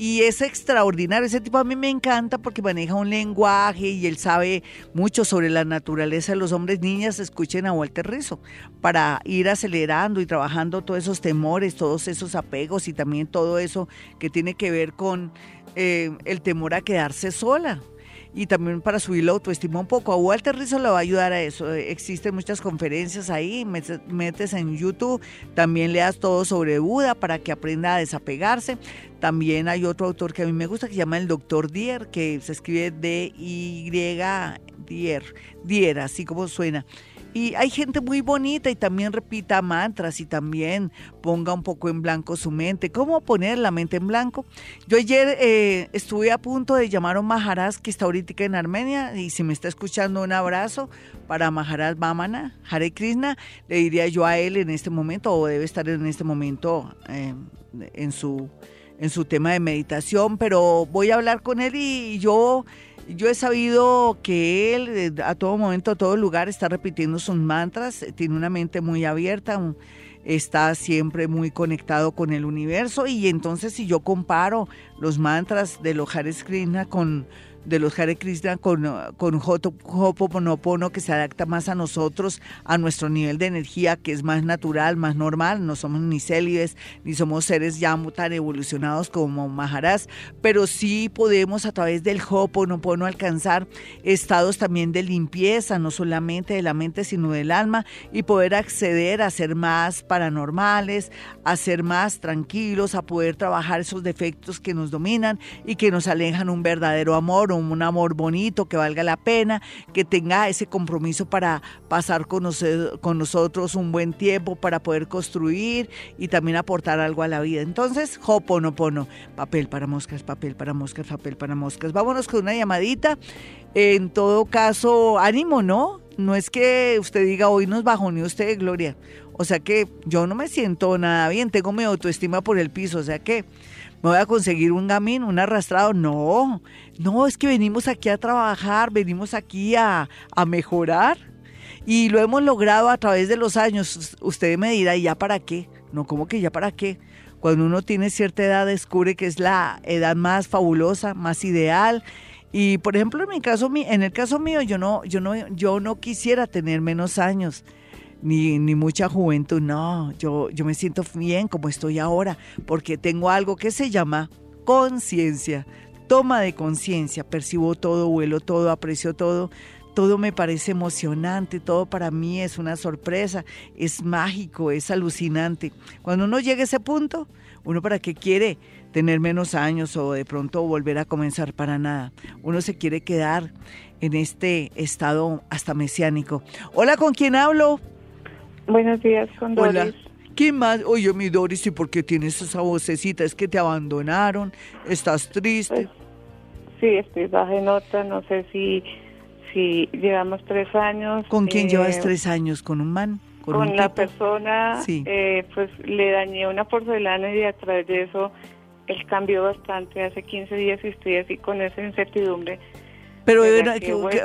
y es extraordinario. Ese tipo a mí me encanta porque maneja un lenguaje y él sabe mucho sobre la naturaleza de los hombres. Niñas, escuchen a Walter Rizzo para ir acelerando y trabajando todos esos temores, todos esos apegos y también todo eso que tiene que ver con eh, el temor a quedarse sola. Y también para subir la autoestima un poco. A Walter Rizzo le va a ayudar a eso. Existen muchas conferencias ahí, metes en YouTube, también leas todo sobre Buda para que aprenda a desapegarse. También hay otro autor que a mí me gusta que se llama el Doctor Dier, que se escribe D-Y Dier, Dier, así como suena. Y hay gente muy bonita y también repita mantras y también ponga un poco en blanco su mente. ¿Cómo poner la mente en blanco? Yo ayer eh, estuve a punto de llamar a un Maharaj que está ahorita en Armenia y si me está escuchando un abrazo para Maharaj Vamana, Hare Krishna, le diría yo a él en este momento o debe estar en este momento eh, en, su, en su tema de meditación, pero voy a hablar con él y yo yo he sabido que él eh, a todo momento, a todo lugar, está repitiendo sus mantras, tiene una mente muy abierta, está siempre muy conectado con el universo y entonces si yo comparo los mantras de los Krishna con de los Hare Krishna con, con Hoponopono que se adapta más a nosotros, a nuestro nivel de energía que es más natural, más normal. No somos ni célibes, ni somos seres ya tan evolucionados como Maharaj, pero sí podemos a través del Hoponopono alcanzar estados también de limpieza, no solamente de la mente, sino del alma, y poder acceder a ser más paranormales, a ser más tranquilos, a poder trabajar esos defectos que nos dominan y que nos alejan un verdadero amor un amor bonito, que valga la pena, que tenga ese compromiso para pasar con, con nosotros un buen tiempo, para poder construir y también aportar algo a la vida. Entonces, Hoponopono, papel para moscas, papel para moscas, papel para moscas. Vámonos con una llamadita. En todo caso, ánimo, ¿no? No es que usted diga hoy nos ni usted, Gloria. O sea que yo no me siento nada bien, tengo mi autoestima por el piso, o sea que me voy a conseguir un gamín, un arrastrado. No, no, es que venimos aquí a trabajar, venimos aquí a, a mejorar. Y lo hemos logrado a través de los años. Usted me dirá, ¿y ya para qué? No, ¿cómo que ya para qué? Cuando uno tiene cierta edad descubre que es la edad más fabulosa, más ideal. Y por ejemplo, en mi caso, en el caso mío, yo no, yo no, yo no quisiera tener menos años ni, ni mucha juventud, no, yo, yo me siento bien como estoy ahora, porque tengo algo que se llama conciencia, toma de conciencia, percibo todo, vuelo todo, aprecio todo, todo me parece emocionante, todo para mí es una sorpresa, es mágico, es alucinante. Cuando uno llega a ese punto, uno para qué quiere tener menos años o de pronto volver a comenzar para nada. Uno se quiere quedar en este estado hasta mesiánico. Hola, ¿con quién hablo? Buenos días, con Doris. Hola. ¿Qué más? Oye, mi Doris, ¿y por qué tienes esa vocecita? ¿Es que te abandonaron? ¿Estás triste? Pues, sí, estoy baja en nota. No sé si, si llevamos tres años. ¿Con quién llevas eh, tres años? ¿Con un man? Con, la persona, sí. eh, pues le dañé una porcelana y a través de eso él cambió bastante. Hace 15 días y estoy así con esa incertidumbre pero,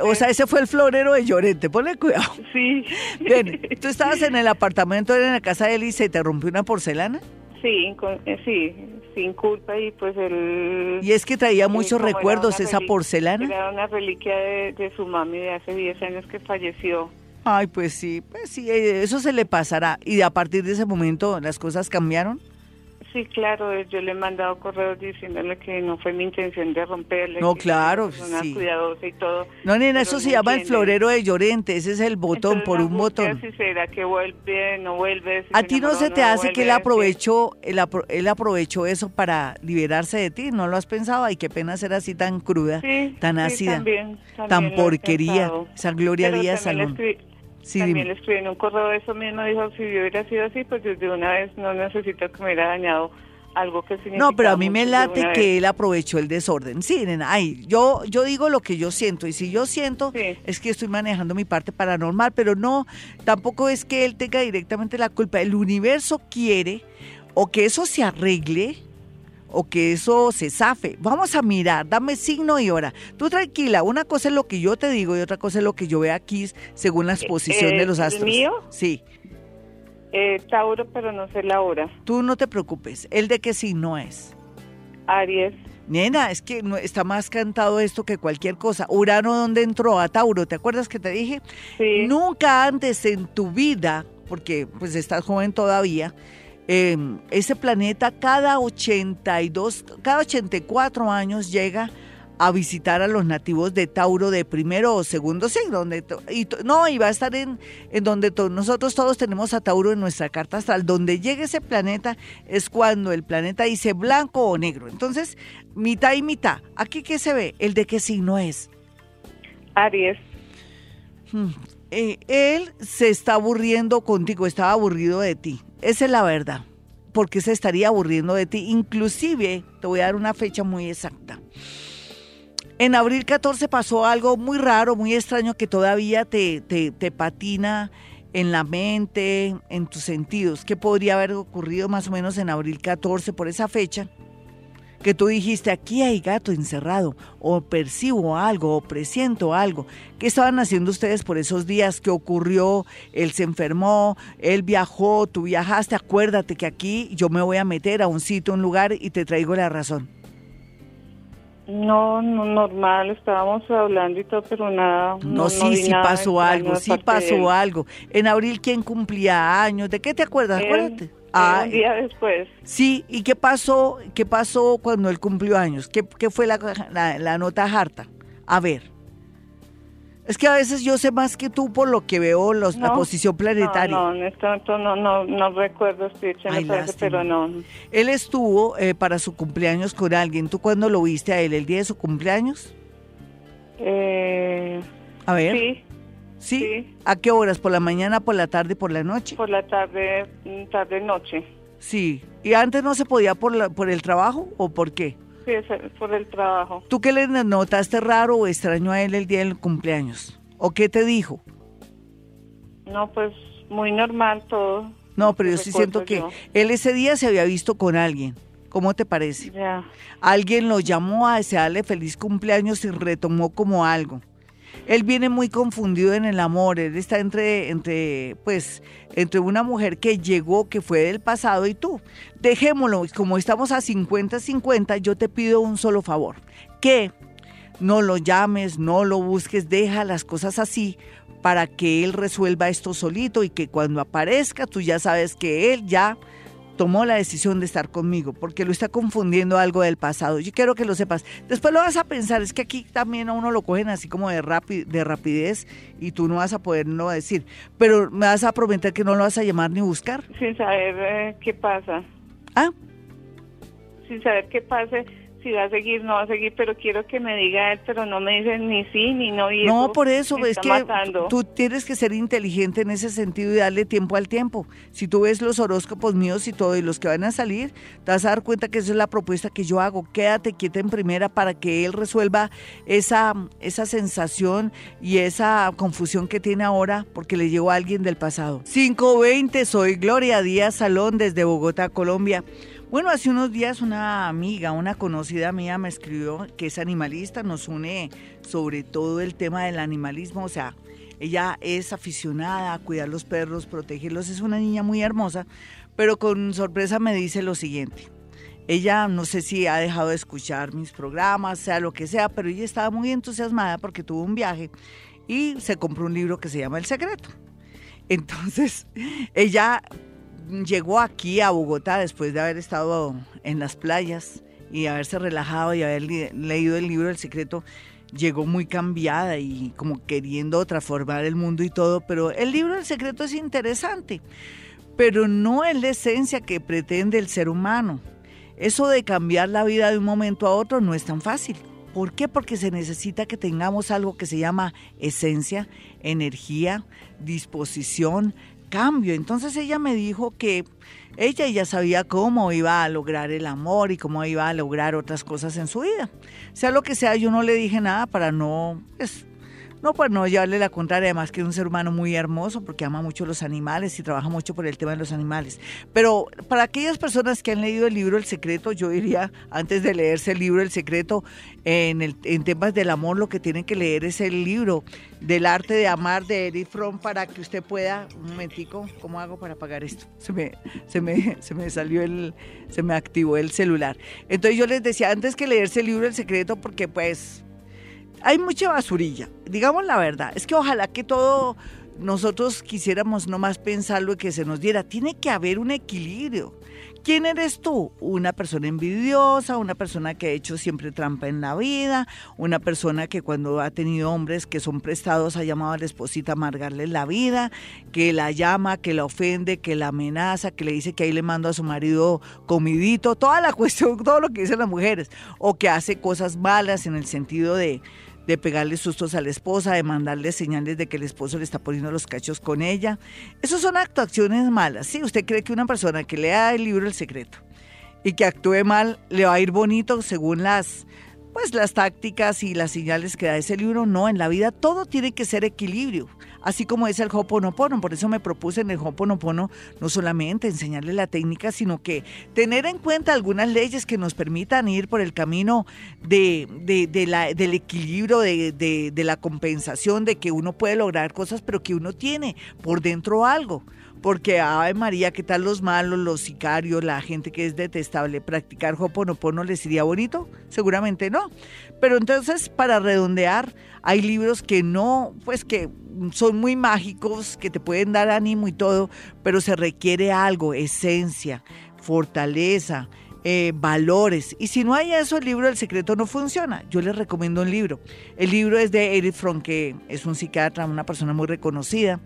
o sea, ese fue el florero de Llorente, ponle cuidado. Sí. Bien, ¿tú estabas en el apartamento, en la casa de él y se te rompió una porcelana? Sí, eh, sí, sin culpa y pues el... Y es que traía muchos recuerdos esa porcelana. Era una reliquia de, de su mami de hace 10 años que falleció. Ay, pues sí, pues sí, eh, eso se le pasará. ¿Y a partir de ese momento las cosas cambiaron? Sí, claro, yo le he mandado correos diciéndole que no fue mi intención de romperle. No, claro, sí. cuidadosa y todo. No, nena, eso se llama el florero de Llorente, ese es el botón, por un botón. Si será que vuelve, no vuelve. ¿A ti no se te hace que él aprovechó, él, él, aprovechó eso para liberarse de ti? ¿No lo has pensado? Ay, qué pena ser así tan cruda, tan ácida, tan porquería, esa Gloria Díaz Salón. También le escribí en un correo eso mismo, dijo, si yo hubiera sido así, pues desde una vez no necesito que me hubiera dañado algo que significa No, pero a mí me late que él aprovechó el desorden. Sí, nena, ay, yo, yo digo lo que yo siento, y si yo siento es que estoy manejando mi parte paranormal, pero no, tampoco es que él tenga directamente la culpa. El universo quiere o que eso se arregle o que eso se zafe. Vamos a mirar, dame signo y hora. Tú tranquila, una cosa es lo que yo te digo y otra cosa es lo que yo veo aquí según la exposición de los astros. ¿El mío? Sí. Eh, Tauro, pero no sé la hora. Tú no te preocupes. ¿El de qué signo es? Aries. Nena, es que está más cantado esto que cualquier cosa. Urano, ¿dónde entró? A Tauro, ¿te acuerdas que te dije? Sí. Nunca antes en tu vida, porque pues estás joven todavía, Em, ese planeta cada 82, cada 84 años llega a visitar a los nativos de Tauro de primero o segundo signo. Donde y no, y va a estar en, en donde nosotros todos tenemos a Tauro en nuestra carta astral. Donde llegue ese planeta es cuando el planeta dice blanco o negro. Entonces, mitad y mitad. ¿Aquí qué se ve? ¿El de qué signo es? Aries. Hmm. Eh, él se está aburriendo contigo, estaba aburrido de ti. Esa es la verdad. Porque se estaría aburriendo de ti. Inclusive, te voy a dar una fecha muy exacta. En abril 14 pasó algo muy raro, muy extraño que todavía te, te, te patina en la mente, en tus sentidos. ¿Qué podría haber ocurrido más o menos en abril 14 por esa fecha? Que tú dijiste, aquí hay gato encerrado, o percibo algo, o presiento algo. ¿Qué estaban haciendo ustedes por esos días? ¿Qué ocurrió? Él se enfermó, él viajó, tú viajaste, acuérdate que aquí yo me voy a meter a un sitio, un lugar y te traigo la razón. No, no, normal, estábamos hablando y todo, pero nada. No, sí, sí pasó algo, sí pasó algo. En abril, ¿quién cumplía años? ¿De qué te acuerdas? Acuérdate. Ah, un día después. Sí, ¿y qué pasó, qué pasó cuando él cumplió años? ¿Qué, qué fue la, la, nota harta? A ver. Es que a veces yo sé más que tú por lo que veo los, la posición planetaria. No, no, no, no, no recuerdo, estoy pero no. Él estuvo eh, para su cumpleaños con alguien. ¿Tú cuándo lo viste a él? ¿El día de su cumpleaños? Eh, a ver. Sí. ¿Sí? ¿A qué horas? ¿Por la mañana, por la tarde, por la noche? Por la tarde, mm, tarde, noche. Sí. ¿Y antes no se podía por, la, por el trabajo o por qué? Sí, por el trabajo. ¿Tú qué le notaste raro o extraño a él el día del cumpleaños? ¿O qué te dijo? No, pues muy normal todo. No, pero yo sí siento que él ese día se había visto con alguien. ¿Cómo te parece? Ya. Alguien lo llamó a desearle feliz cumpleaños y retomó como algo él viene muy confundido en el amor, él está entre, entre, pues, entre una mujer que llegó, que fue del pasado y tú. Dejémoslo, como estamos a 50-50, yo te pido un solo favor, que no lo llames, no lo busques, deja las cosas así para que él resuelva esto solito y que cuando aparezca tú ya sabes que él ya tomó la decisión de estar conmigo, porque lo está confundiendo algo del pasado. Yo quiero que lo sepas. Después lo vas a pensar, es que aquí también a uno lo cogen así como de, de rapidez y tú no vas a poderlo decir, pero me vas a prometer que no lo vas a llamar ni buscar. Sin saber eh, qué pasa. ¿Ah? Sin saber qué pase si va a seguir, no va a seguir, pero quiero que me diga él, pero no me dicen ni sí ni no. Y no, por eso, es que tú tienes que ser inteligente en ese sentido y darle tiempo al tiempo. Si tú ves los horóscopos míos y todo, y los que van a salir, te vas a dar cuenta que esa es la propuesta que yo hago. Quédate quieta en primera para que él resuelva esa, esa sensación y esa confusión que tiene ahora porque le llegó a alguien del pasado. 520, soy Gloria Díaz Salón desde Bogotá, Colombia. Bueno, hace unos días una amiga, una conocida mía me escribió que es animalista, nos une sobre todo el tema del animalismo, o sea, ella es aficionada a cuidar los perros, protegerlos, es una niña muy hermosa, pero con sorpresa me dice lo siguiente. Ella no sé si ha dejado de escuchar mis programas, sea lo que sea, pero ella estaba muy entusiasmada porque tuvo un viaje y se compró un libro que se llama El Secreto. Entonces, ella llegó aquí a Bogotá después de haber estado en las playas y haberse relajado y haber leído el libro El Secreto, llegó muy cambiada y como queriendo transformar el mundo y todo, pero el libro El Secreto es interesante, pero no es la esencia que pretende el ser humano. Eso de cambiar la vida de un momento a otro no es tan fácil. ¿Por qué? Porque se necesita que tengamos algo que se llama esencia, energía, disposición, cambio. Entonces ella me dijo que ella ya sabía cómo iba a lograr el amor y cómo iba a lograr otras cosas en su vida. Sea lo que sea, yo no le dije nada para no pues, no, pues no llevarle la contraria, además que es un ser humano muy hermoso porque ama mucho los animales y trabaja mucho por el tema de los animales. Pero para aquellas personas que han leído el libro El Secreto, yo diría, antes de leerse el libro El Secreto, en, el, en temas del amor, lo que tienen que leer es el libro del arte de amar de Edith Fromm para que usted pueda, un momentico, ¿cómo hago para pagar esto? Se me, se me, se me salió el, se me activó el celular. Entonces yo les decía, antes que leerse el libro El Secreto, porque pues hay mucha basurilla, digamos la verdad. Es que ojalá que todo nosotros quisiéramos no más pensarlo y que se nos diera. Tiene que haber un equilibrio. ¿Quién eres tú? Una persona envidiosa, una persona que ha hecho siempre trampa en la vida, una persona que cuando ha tenido hombres que son prestados ha llamado a la esposita a amargarle la vida, que la llama, que la ofende, que la amenaza, que le dice que ahí le manda a su marido comidito, toda la cuestión, todo lo que dicen las mujeres, o que hace cosas malas en el sentido de de pegarle sustos a la esposa, de mandarle señales de que el esposo le está poniendo los cachos con ella. Esas son actuaciones malas. Si usted cree que una persona que lea el libro El Secreto y que actúe mal le va a ir bonito según las pues las tácticas y las señales que da ese libro, no, en la vida todo tiene que ser equilibrio así como es el Hoponopono. Por eso me propuse en el Hoponopono no solamente enseñarle la técnica, sino que tener en cuenta algunas leyes que nos permitan ir por el camino de, la, del equilibrio, de, de la compensación, de que uno puede lograr cosas, pero que uno tiene por dentro algo porque, ay María, ¿qué tal los malos, los sicarios, la gente que es detestable? ¿Practicar Hoponopono les iría bonito? Seguramente no. Pero entonces, para redondear, hay libros que no, pues que son muy mágicos, que te pueden dar ánimo y todo, pero se requiere algo, esencia, fortaleza, eh, valores. Y si no hay eso, el libro El secreto no funciona. Yo les recomiendo un libro. El libro es de Eric Fromm, que es un psiquiatra, una persona muy reconocida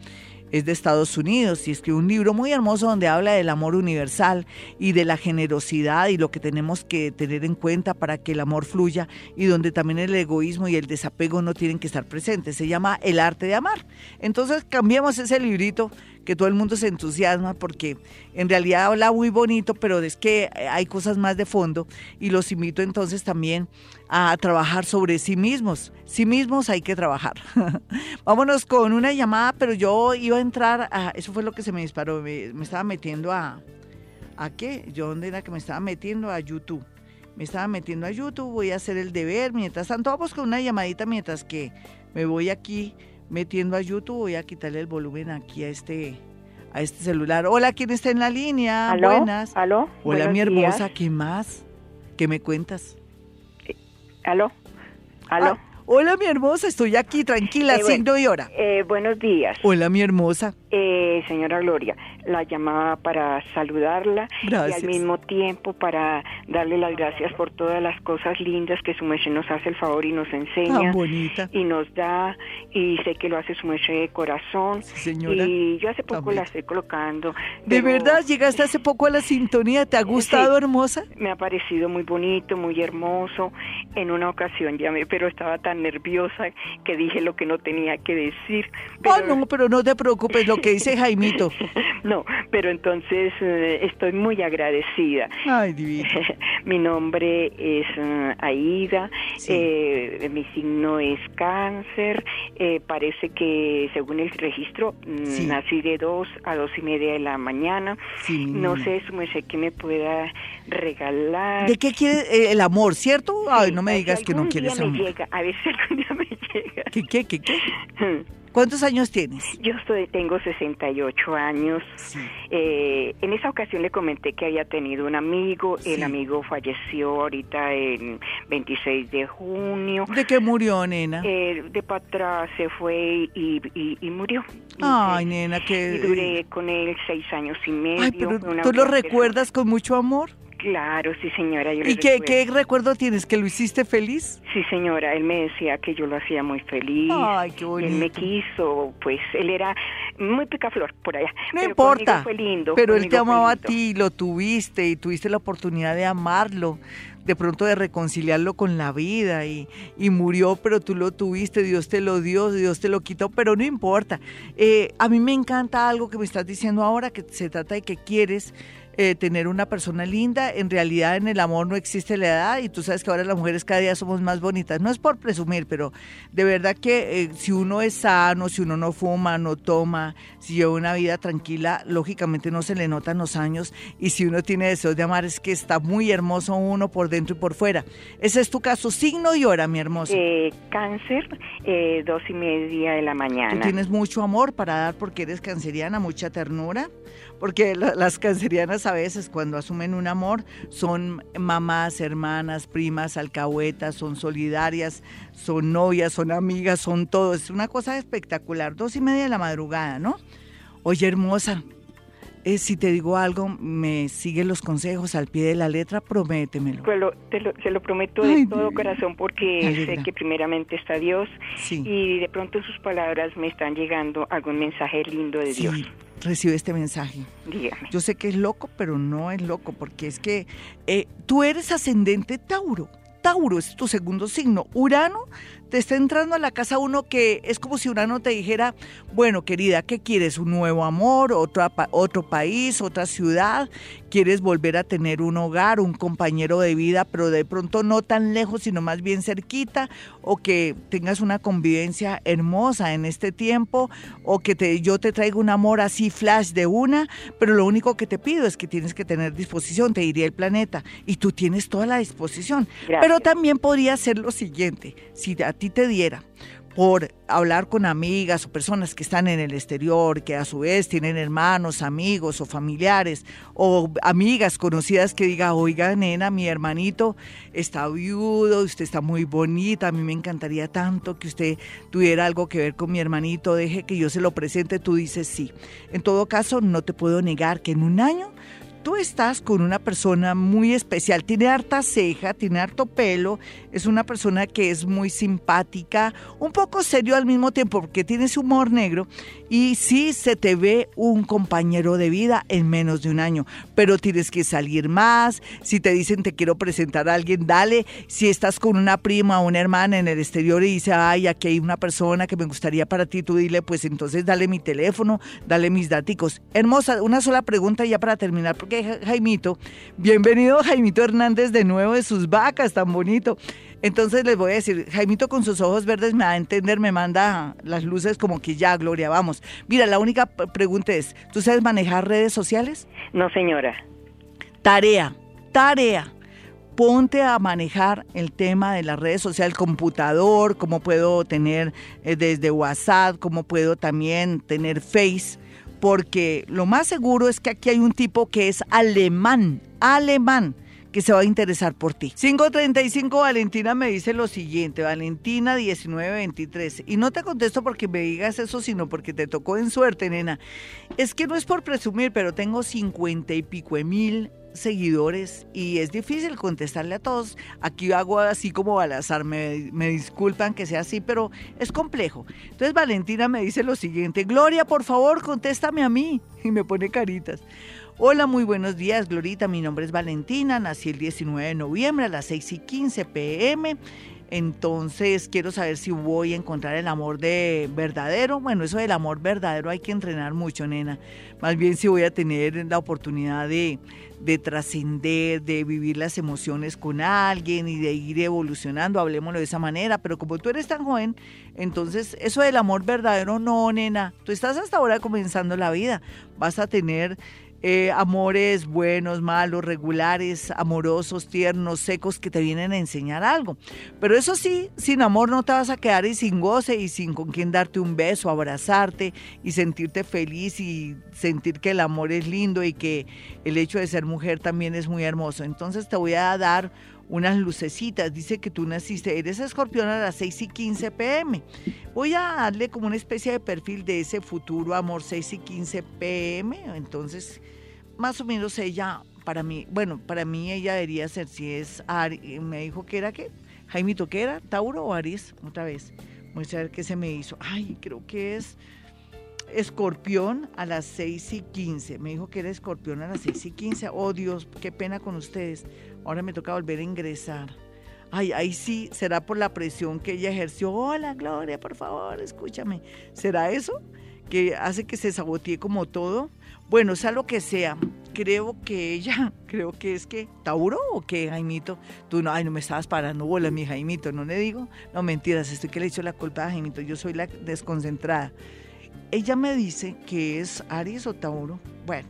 es de Estados Unidos y escribe un libro muy hermoso donde habla del amor universal y de la generosidad y lo que tenemos que tener en cuenta para que el amor fluya y donde también el egoísmo y el desapego no tienen que estar presentes. Se llama El arte de amar. Entonces cambiamos ese librito que todo el mundo se entusiasma porque en realidad habla muy bonito, pero es que hay cosas más de fondo y los invito entonces también a trabajar sobre sí mismos. Sí mismos hay que trabajar. Vámonos con una llamada, pero yo iba a entrar a, eso fue lo que se me disparó, me, estaba metiendo a, ¿a qué? Yo dónde era que me estaba metiendo a YouTube. Me estaba metiendo a YouTube, voy a hacer el deber, mientras tanto vamos con una llamadita mientras que me voy aquí metiendo a YouTube, voy a quitarle el volumen aquí a este a este celular. Hola, ¿quién está en la línea? Buenas. ¿Aló? Hola, mi hermosa, ¿qué más? ¿Qué me cuentas? Eh, ¿Aló? ¿Aló? Ah, Hola, mi hermosa, estoy aquí, tranquila, eh, signo y hora. Eh, buenos días. Hola, mi hermosa. Eh, señora Gloria, la llamaba para saludarla y al mismo tiempo para darle las gracias por todas las cosas lindas que su merced nos hace el favor y nos enseña. bonita. Y nos da, y sé que lo hace su merced de corazón. señora. Y yo hace poco la estoy colocando. ¿De verdad? ¿Llegaste hace poco a la sintonía? ¿Te ha gustado, hermosa? Me ha parecido muy bonito, muy hermoso. En una ocasión llamé, pero estaba tan nerviosa que dije lo que no tenía que decir. Pero... no, pero no te preocupes, lo que dice Jaimito. no, pero entonces eh, estoy muy agradecida. Ay, divino. mi nombre es eh, Aida, eh, mi signo es cáncer, parece que según el registro mm, nací de dos a dos y media de la mañana. no sé, me sé que me pueda regalar. ¿De qué quiere el amor, cierto? Ay, no me digas que no quieres amor. Llega, a veces algún día me llega. ¿Qué, qué, qué, qué? ¿Cuántos años tienes? Yo estoy, tengo 68 años. Eh, en esa ocasión le comenté que había tenido un amigo. El amigo falleció ahorita en 26 de junio. ¿De qué murió, nena? Eh, de para atrás se fue y, y, murió. Ay, nena, que... Y duré con él seis años y medio. Ay, pero ¿tú lo recuerdas con mucho amor? Claro, sí, señora. ¿Y qué, qué, recuerdo tienes? ¿Que lo hiciste feliz? Sí, señora. Él me decía que yo lo hacía muy feliz. Ay, qué bonito. Él me quiso, pues él era muy picaflor por allá. No importa. Fue lindo. Pero él te amaba a ti, lo tuviste y tuviste la oportunidad de amarlo de pronto de reconciliarlo con la vida y, y, murió, pero tú lo tuviste, Dios te lo dio, Dios te lo quitó, pero no importa. Eh, a mí me encanta algo que me estás diciendo ahora, que se trata de que quieres eh, tener una persona linda. En realidad en el amor no existe la edad y tú sabes que ahora las mujeres cada día somos más bonitas. No es por presumir, pero de verdad que eh, si uno es sano, si uno no fuma, no toma, si lleva una vida tranquila, lógicamente no se le notan los años y si uno tiene deseos de amar es que está muy hermoso uno por dentro y por fuera. Ese es tu caso, signo y hora, mi hermoso. Eh, cáncer, dos y media de la mañana. Tú tienes mucho amor para dar porque eres canceriana, mucha ternura porque las cancerianas a veces cuando asumen un amor son mamás, hermanas, primas, alcahuetas, son solidarias, son novias, son amigas, son todo. Es una cosa espectacular. Dos y media de la madrugada, ¿no? Oye, hermosa, eh, si te digo algo, me sigue los consejos al pie de la letra, prométemelo. Te lo, se lo prometo de todo corazón porque sé que primeramente está Dios y de pronto sus palabras me están llegando algún mensaje lindo de Dios. Recibe este mensaje. Dígame. Yo sé que es loco, pero no es loco porque es que eh, tú eres ascendente Tauro. Tauro es tu segundo signo. Urano te está entrando a la casa uno que es como si Urano te dijera, bueno, querida, ¿qué quieres? ¿Un nuevo amor? ¿Otro, otro país? ¿Otra ciudad? ¿Quieres volver a tener un hogar, un compañero de vida, pero de pronto no tan lejos, sino más bien cerquita? ¿O que tengas una convivencia hermosa en este tiempo? ¿O que te, yo te traigo un amor así flash de una? Pero lo único que te pido es que tienes que tener disposición, te diría el planeta. Y tú tienes toda la disposición. Pero también podría ser lo siguiente, si a te diera por hablar con amigas o personas que están en el exterior, que a su vez tienen hermanos, amigos o familiares, o amigas conocidas que diga, oiga, nena, mi hermanito está viudo, usted está muy bonita, a mí me encantaría tanto que usted tuviera algo que ver con mi hermanito, deje que yo se lo presente, tú dices sí. En todo caso, no te puedo negar que en un año tú estás con una persona muy especial, tiene harta ceja, tiene harto pelo, es una persona que es muy simpática, un poco serio al mismo tiempo porque tiene su humor negro y sí se te ve un compañero de vida en menos de un año, pero tienes que salir más, si te dicen te quiero presentar a alguien, dale, si estás con una prima o una hermana en el exterior y dice, ay, aquí hay una persona que me gustaría para ti, tú dile, pues entonces dale mi teléfono, dale mis daticos. Hermosa, una sola pregunta ya para terminar, Jaimito. Bienvenido Jaimito Hernández de nuevo de sus vacas, tan bonito. Entonces les voy a decir, Jaimito con sus ojos verdes me va a entender, me manda las luces como que ya, Gloria, vamos. Mira, la única pregunta es, ¿tú sabes manejar redes sociales? No, señora. Tarea, tarea ponte a manejar el tema de las redes sociales, computador, cómo puedo tener eh, desde WhatsApp, cómo puedo también tener Face, porque lo más seguro es que aquí hay un tipo que es alemán, alemán que se va a interesar por ti. 535 Valentina me dice lo siguiente, Valentina 1923, y no te contesto porque me digas eso, sino porque te tocó en suerte, nena. Es que no es por presumir, pero tengo 50 y pico de mil seguidores y es difícil contestarle a todos. Aquí hago así como al azar, me, me, disculpan que sea así, pero es complejo. Entonces Valentina me dice lo siguiente, Gloria, por favor, contéstame a mí. Y me pone caritas. Hola, muy buenos días, Glorita. Mi nombre es Valentina, nací el 19 de noviembre a las 6 y 15 pm. Entonces quiero saber si voy a encontrar el amor de verdadero. Bueno, eso del amor verdadero hay que entrenar mucho, nena. Más bien si voy a tener la oportunidad de, de trascender, de vivir las emociones con alguien y de ir evolucionando, hablemoslo de esa manera. Pero como tú eres tan joven, entonces eso del amor verdadero, no, nena. Tú estás hasta ahora comenzando la vida. Vas a tener eh, amores buenos, malos, regulares, amorosos, tiernos, secos, que te vienen a enseñar algo. Pero eso sí, sin amor no te vas a quedar y sin goce y sin con quien darte un beso, abrazarte y sentirte feliz y sentir que el amor es lindo y que el hecho de ser mujer también es muy hermoso. Entonces te voy a dar unas lucecitas. Dice que tú naciste, eres escorpión a las 6 y 15 pm. Voy a darle como una especie de perfil de ese futuro amor 6 y 15 pm. Entonces, más o menos ella, para mí, bueno, para mí ella debería ser, si es Ari, me dijo que era qué, Jaimito, ¿qué era? ¿Tauro o Aries? Otra vez. Vamos a ver qué se me hizo. Ay, creo que es escorpión a las 6 y 15. Me dijo que era escorpión a las 6 y 15. Oh Dios, qué pena con ustedes. Ahora me toca volver a ingresar. Ay, ahí sí, será por la presión que ella ejerció. Hola, Gloria, por favor, escúchame. ¿Será eso? Que hace que se sabotee como todo. Bueno, sea lo que sea, creo que ella, creo que es que Tauro o que Jaimito, tú no, ay, no me estabas parando bola, mi Jaimito, no le digo, no mentiras, estoy que le hecho la culpa a Jaimito, yo soy la desconcentrada. Ella me dice que es Aries o Tauro. Bueno,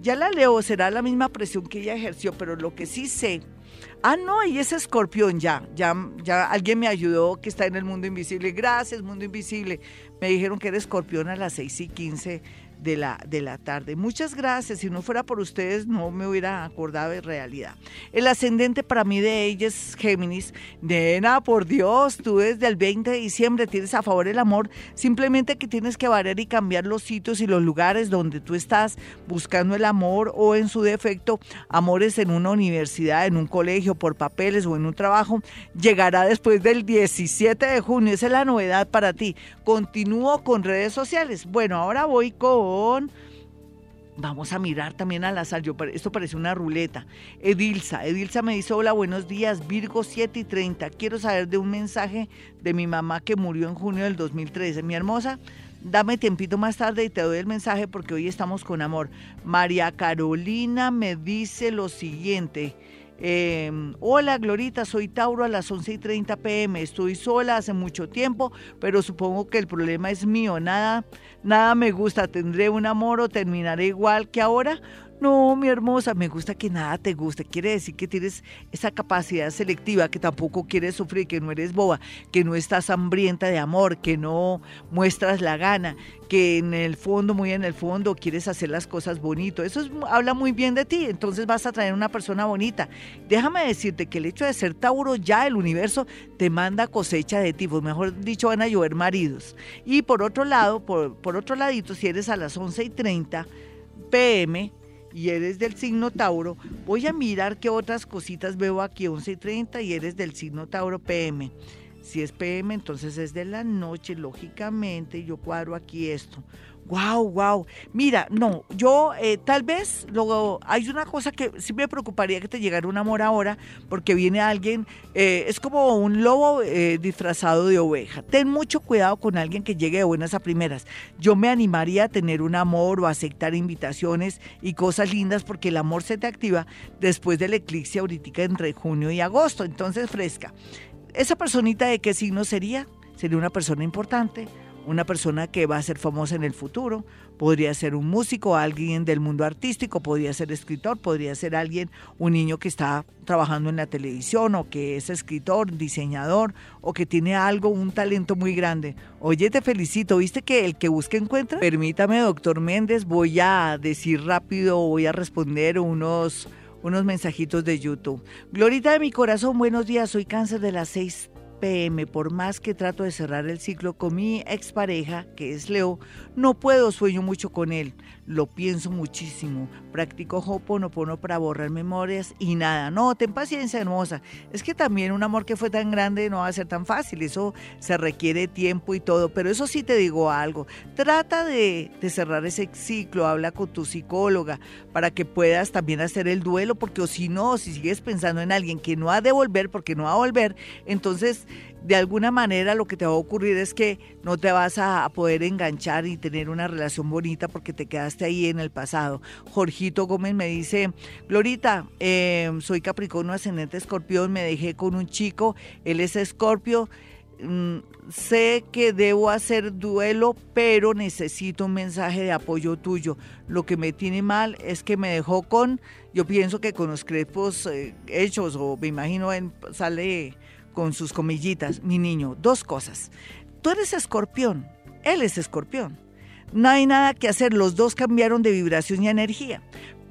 ya la leo, será la misma presión que ella ejerció, pero lo que sí sé Ah, no, y es escorpión ya, ya, ya alguien me ayudó que está en el mundo invisible. Gracias, mundo invisible. Me dijeron que era escorpión a las 6 y 15 de la, de la tarde. Muchas gracias. Si no fuera por ustedes, no me hubiera acordado de realidad. El ascendente para mí de ella es Géminis. Nena, por Dios, tú desde el 20 de diciembre tienes a favor el amor. Simplemente que tienes que variar y cambiar los sitios y los lugares donde tú estás buscando el amor o en su defecto, amores en una universidad, en un colegio, por papeles o en un trabajo. Llegará después del 17 de junio. Esa es la novedad para ti. Continúo con redes sociales. Bueno, ahora voy con Vamos a mirar también al azar. Yo, esto parece una ruleta. Edilsa. Edilsa me dice, hola, buenos días. Virgo 7 y 30. Quiero saber de un mensaje de mi mamá que murió en junio del 2013. Mi hermosa, dame tiempito más tarde y te doy el mensaje porque hoy estamos con amor. María Carolina me dice lo siguiente. Em, hola Glorita, soy Tauro a las 11 y 30 pm. Estoy sola hace mucho tiempo, pero supongo que el problema es mío. Nada, nada me gusta. ¿Tendré un amor o terminaré igual que ahora? No, mi hermosa, me gusta que nada te guste. Quiere decir que tienes esa capacidad selectiva, que tampoco quieres sufrir, que no eres boba, que no estás hambrienta de amor, que no muestras la gana, que en el fondo, muy en el fondo, quieres hacer las cosas bonito. Eso habla muy bien de ti, entonces vas a traer una persona bonita. Déjame decirte que el hecho de ser Tauro, ya el universo te manda cosecha de ti, pues mejor dicho, van a llover maridos. Y por otro lado, por, por otro ladito, si eres a las 11 y 30 pm, y eres del signo Tauro, voy a mirar qué otras cositas veo aquí, 11 y 30 y eres del signo Tauro PM. Si es PM, entonces es de la noche, lógicamente, yo cuadro aquí esto. Wow, wow. Mira, no, yo eh, tal vez luego hay una cosa que sí me preocuparía que te llegara un amor ahora, porque viene alguien, eh, es como un lobo eh, disfrazado de oveja. Ten mucho cuidado con alguien que llegue de buenas a primeras. Yo me animaría a tener un amor o a aceptar invitaciones y cosas lindas, porque el amor se te activa después del eclipse ahorita entre junio y agosto, entonces fresca. ¿Esa personita de qué signo sería? Sería una persona importante, una persona que va a ser famosa en el futuro, podría ser un músico, alguien del mundo artístico, podría ser escritor, podría ser alguien, un niño que está trabajando en la televisión o que es escritor, diseñador o que tiene algo, un talento muy grande. Oye, te felicito, ¿viste que el que busca encuentra? Permítame, doctor Méndez, voy a decir rápido, voy a responder unos unos mensajitos de YouTube. Glorita de mi corazón, buenos días, soy cáncer de las seis por más que trato de cerrar el ciclo con mi expareja, que es Leo, no puedo, sueño mucho con él lo pienso muchísimo. Practico Hoponopono para borrar memorias y nada. No, ten paciencia, hermosa. Es que también un amor que fue tan grande no va a ser tan fácil. Eso se requiere tiempo y todo. Pero eso sí te digo algo. Trata de, cerrar ese ciclo. Habla con tu psicóloga para que puedas también hacer el duelo. Porque o si no, si sigues pensando en alguien que no ha de volver, porque no va a volver, entonces de alguna manera lo que te va a ocurrir es que no te vas a poder enganchar y tener una relación bonita porque te quedaste ahí en el pasado. Jorgito Gómez me dice, Glorita, em, soy Capricornio ascendente escorpión, me dejé con un chico, él es escorpio. Mm, sé que debo hacer duelo, pero necesito un mensaje de apoyo tuyo. Lo que me tiene mal es que me dejó con, yo pienso que con los crepos eh, hechos, o me imagino en, sale con sus comillitas, mi niño, dos cosas. Tú eres escorpión, él es escorpión. No hay nada que hacer, los dos cambiaron de vibración y energía.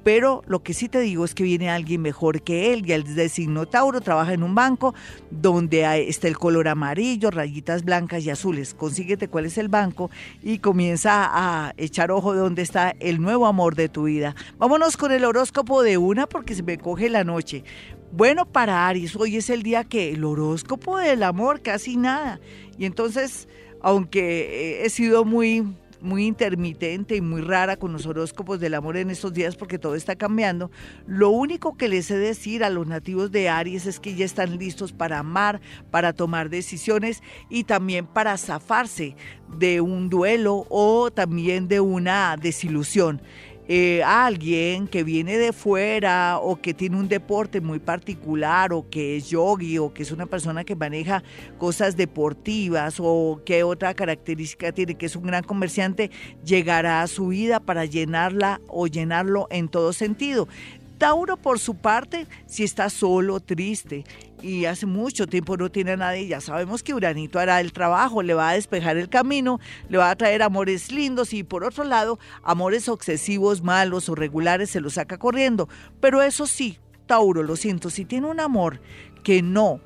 Pero lo que sí te digo es que viene alguien mejor que él, y el de signo Tauro trabaja en un banco donde está el color amarillo, rayitas blancas y azules. Consíguete cuál es el banco y comienza a echar ojo de dónde está el nuevo amor de tu vida. Vámonos con el horóscopo de una porque se me coge la noche. Bueno, para Aries, hoy es el día que el horóscopo del amor, casi nada. Y entonces, aunque he sido muy muy intermitente y muy rara con los horóscopos del amor en estos días porque todo está cambiando. Lo único que les he de decir a los nativos de Aries es que ya están listos para amar, para tomar decisiones y también para zafarse de un duelo o también de una desilusión. Eh, alguien que viene de fuera o que tiene un deporte muy particular o que es yogi o que es una persona que maneja cosas deportivas o que otra característica tiene que es un gran comerciante, llegará a su vida para llenarla o llenarlo en todo sentido Tauro, por su parte, si está solo, triste y hace mucho tiempo no tiene a nadie, ya sabemos que Uranito hará el trabajo, le va a despejar el camino, le va a traer amores lindos y por otro lado, amores obsesivos, malos o regulares se los saca corriendo. Pero eso sí, Tauro, lo siento, si tiene un amor que no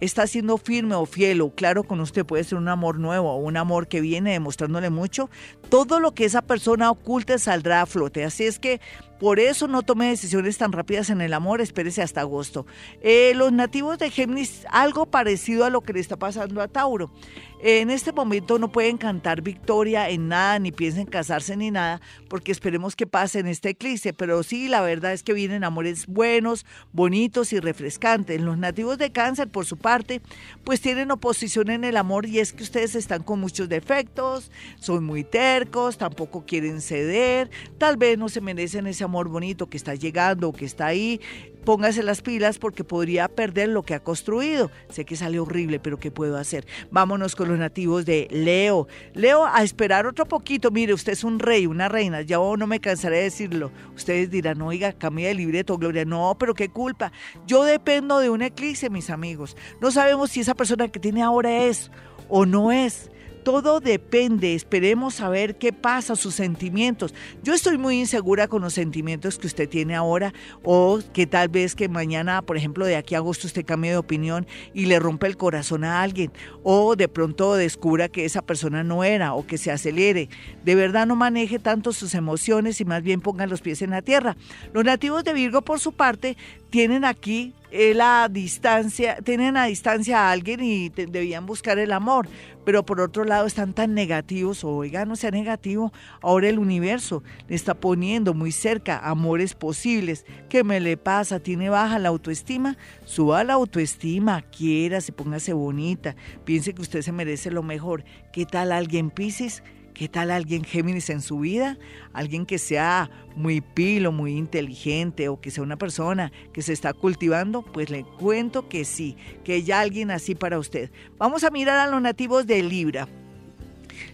está siendo firme o fiel o claro con usted, puede ser un amor nuevo o un amor que viene demostrándole mucho, todo lo que esa persona oculte saldrá a flote. Así es que por eso no tome decisiones tan rápidas en el amor, espérese hasta agosto. Eh, los nativos de Géminis, algo parecido a lo que le está pasando a Tauro. En este momento no pueden cantar victoria en nada, ni piensen casarse ni nada, porque esperemos que pase en este eclipse. Pero sí, la verdad es que vienen amores buenos, bonitos y refrescantes. Los nativos de cáncer, por su parte, pues tienen oposición en el amor y es que ustedes están con muchos defectos, son muy tercos, tampoco quieren ceder, tal vez no se merecen ese amor bonito que está llegando que está ahí póngase las pilas porque podría perder lo que ha construido. Sé que sale horrible, pero ¿qué puedo hacer? Vámonos con los nativos de Leo. Leo, a esperar otro poquito. Mire, usted es un rey, una reina. Ya no me cansaré de decirlo. Ustedes dirán, oiga, cambia de libreto, Gloria. No, pero qué culpa. Yo dependo de un eclipse, mis amigos. No sabemos si esa persona que tiene ahora es o no es. Todo depende, esperemos saber qué pasa, sus sentimientos. Yo estoy muy insegura con los sentimientos que usted tiene ahora o que tal vez que mañana, por ejemplo, de aquí a agosto usted cambie de opinión y le rompe el corazón a alguien o de pronto descubra que esa persona no era o que se acelere. De verdad no maneje tanto sus emociones y más bien pongan los pies en la tierra. Los nativos de Virgo, por su parte, tienen aquí eh, la distancia, tienen a distancia a alguien y debían buscar el amor, pero por otro lado están tan negativos, oiga, no sea negativo, ahora el universo le está poniendo muy cerca amores posibles. ¿Qué me le pasa? ¿Tiene baja la autoestima? Suba la autoestima, quiera, se póngase bonita, piense que usted se merece lo mejor. ¿Qué tal alguien Pisces? ¿Qué tal alguien Géminis en su vida? Alguien que sea muy pilo, muy inteligente o que sea una persona que se está cultivando, pues le cuento que sí, que hay alguien así para usted. Vamos a mirar a los nativos de Libra.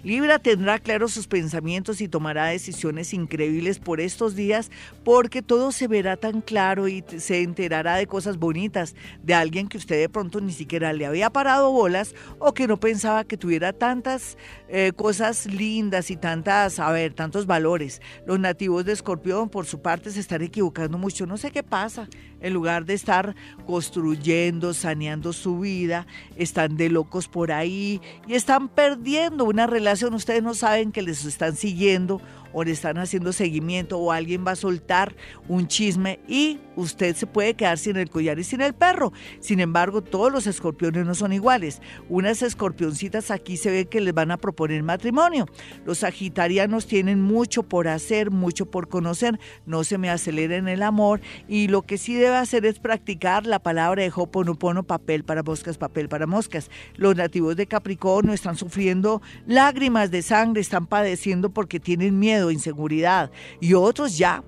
Libra tendrá claros sus pensamientos y tomará decisiones increíbles por estos días porque todo se verá tan claro y se enterará de cosas bonitas de alguien que usted de pronto ni siquiera le había parado bolas o que no pensaba que tuviera tantas eh, cosas lindas y tantas, a tantos valores. Los nativos de Escorpión por su parte se están equivocando mucho, no sé qué pasa en lugar de estar construyendo, saneando su vida, están de locos por ahí y están perdiendo una relación. Ustedes no saben que les están siguiendo o le están haciendo seguimiento o alguien va a soltar un chisme y usted se puede quedar sin el collar y sin el perro. Sin embargo, todos los escorpiones no son iguales. Unas escorpioncitas aquí se ve que les van a proponer matrimonio. Los sagitarianos tienen mucho por hacer, mucho por conocer. No se me aceleren el amor y lo que sí debe hacer es practicar la palabra de Hoponopono, papel para moscas, papel para moscas. Los nativos de Capricornio están sufriendo lágrimas de sangre, están padeciendo porque tienen miedo inseguridad. Y otros ya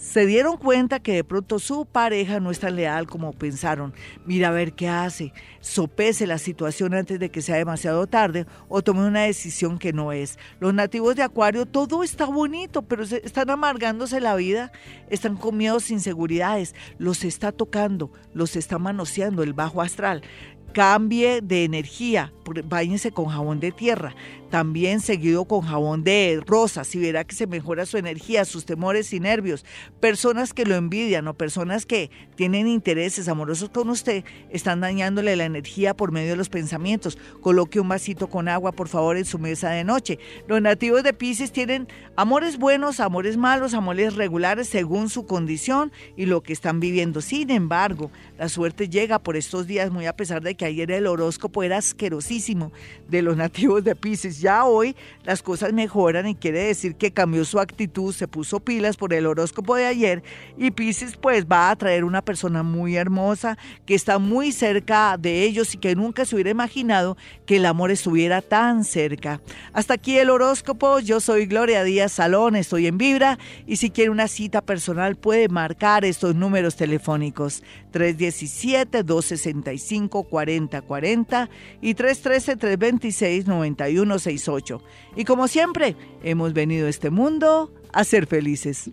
se dieron cuenta que de pronto su pareja no es tan leal como pensaron. Mira a ver qué hace, sopese la situación antes de que sea demasiado tarde o tome una decisión que no es. Los nativos de Acuario, todo está bonito, pero están amargándose la vida, están con miedos, inseguridades, los está tocando, los está manoseando el bajo astral cambie de energía, váyanse con jabón de tierra, también seguido con jabón de rosas y verá que se mejora su energía, sus temores y nervios. Personas que lo envidian o personas que tienen intereses amorosos con usted están dañándole la energía por medio de los pensamientos. Coloque un vasito con agua, por favor, en su mesa de noche. Los nativos de Pisces tienen amores buenos, amores malos, amores regulares según su condición y lo que están viviendo. Sin embargo, la suerte llega por estos días, muy a pesar de que ayer el horóscopo era asquerosísimo de los nativos de Pisces. Ya hoy las cosas mejoran y quiere decir que cambió su actitud, se puso pilas por el horóscopo de ayer y Pisces pues va a traer una persona muy hermosa que está muy cerca de ellos y que nunca se hubiera imaginado que el amor estuviera tan cerca. Hasta aquí el horóscopo, yo soy Gloria Díaz Salón, estoy en Vibra y si quiere una cita personal puede marcar estos números telefónicos 317-265-4040 y 313-326-9168. Y como siempre, hemos venido a este mundo a ser felices.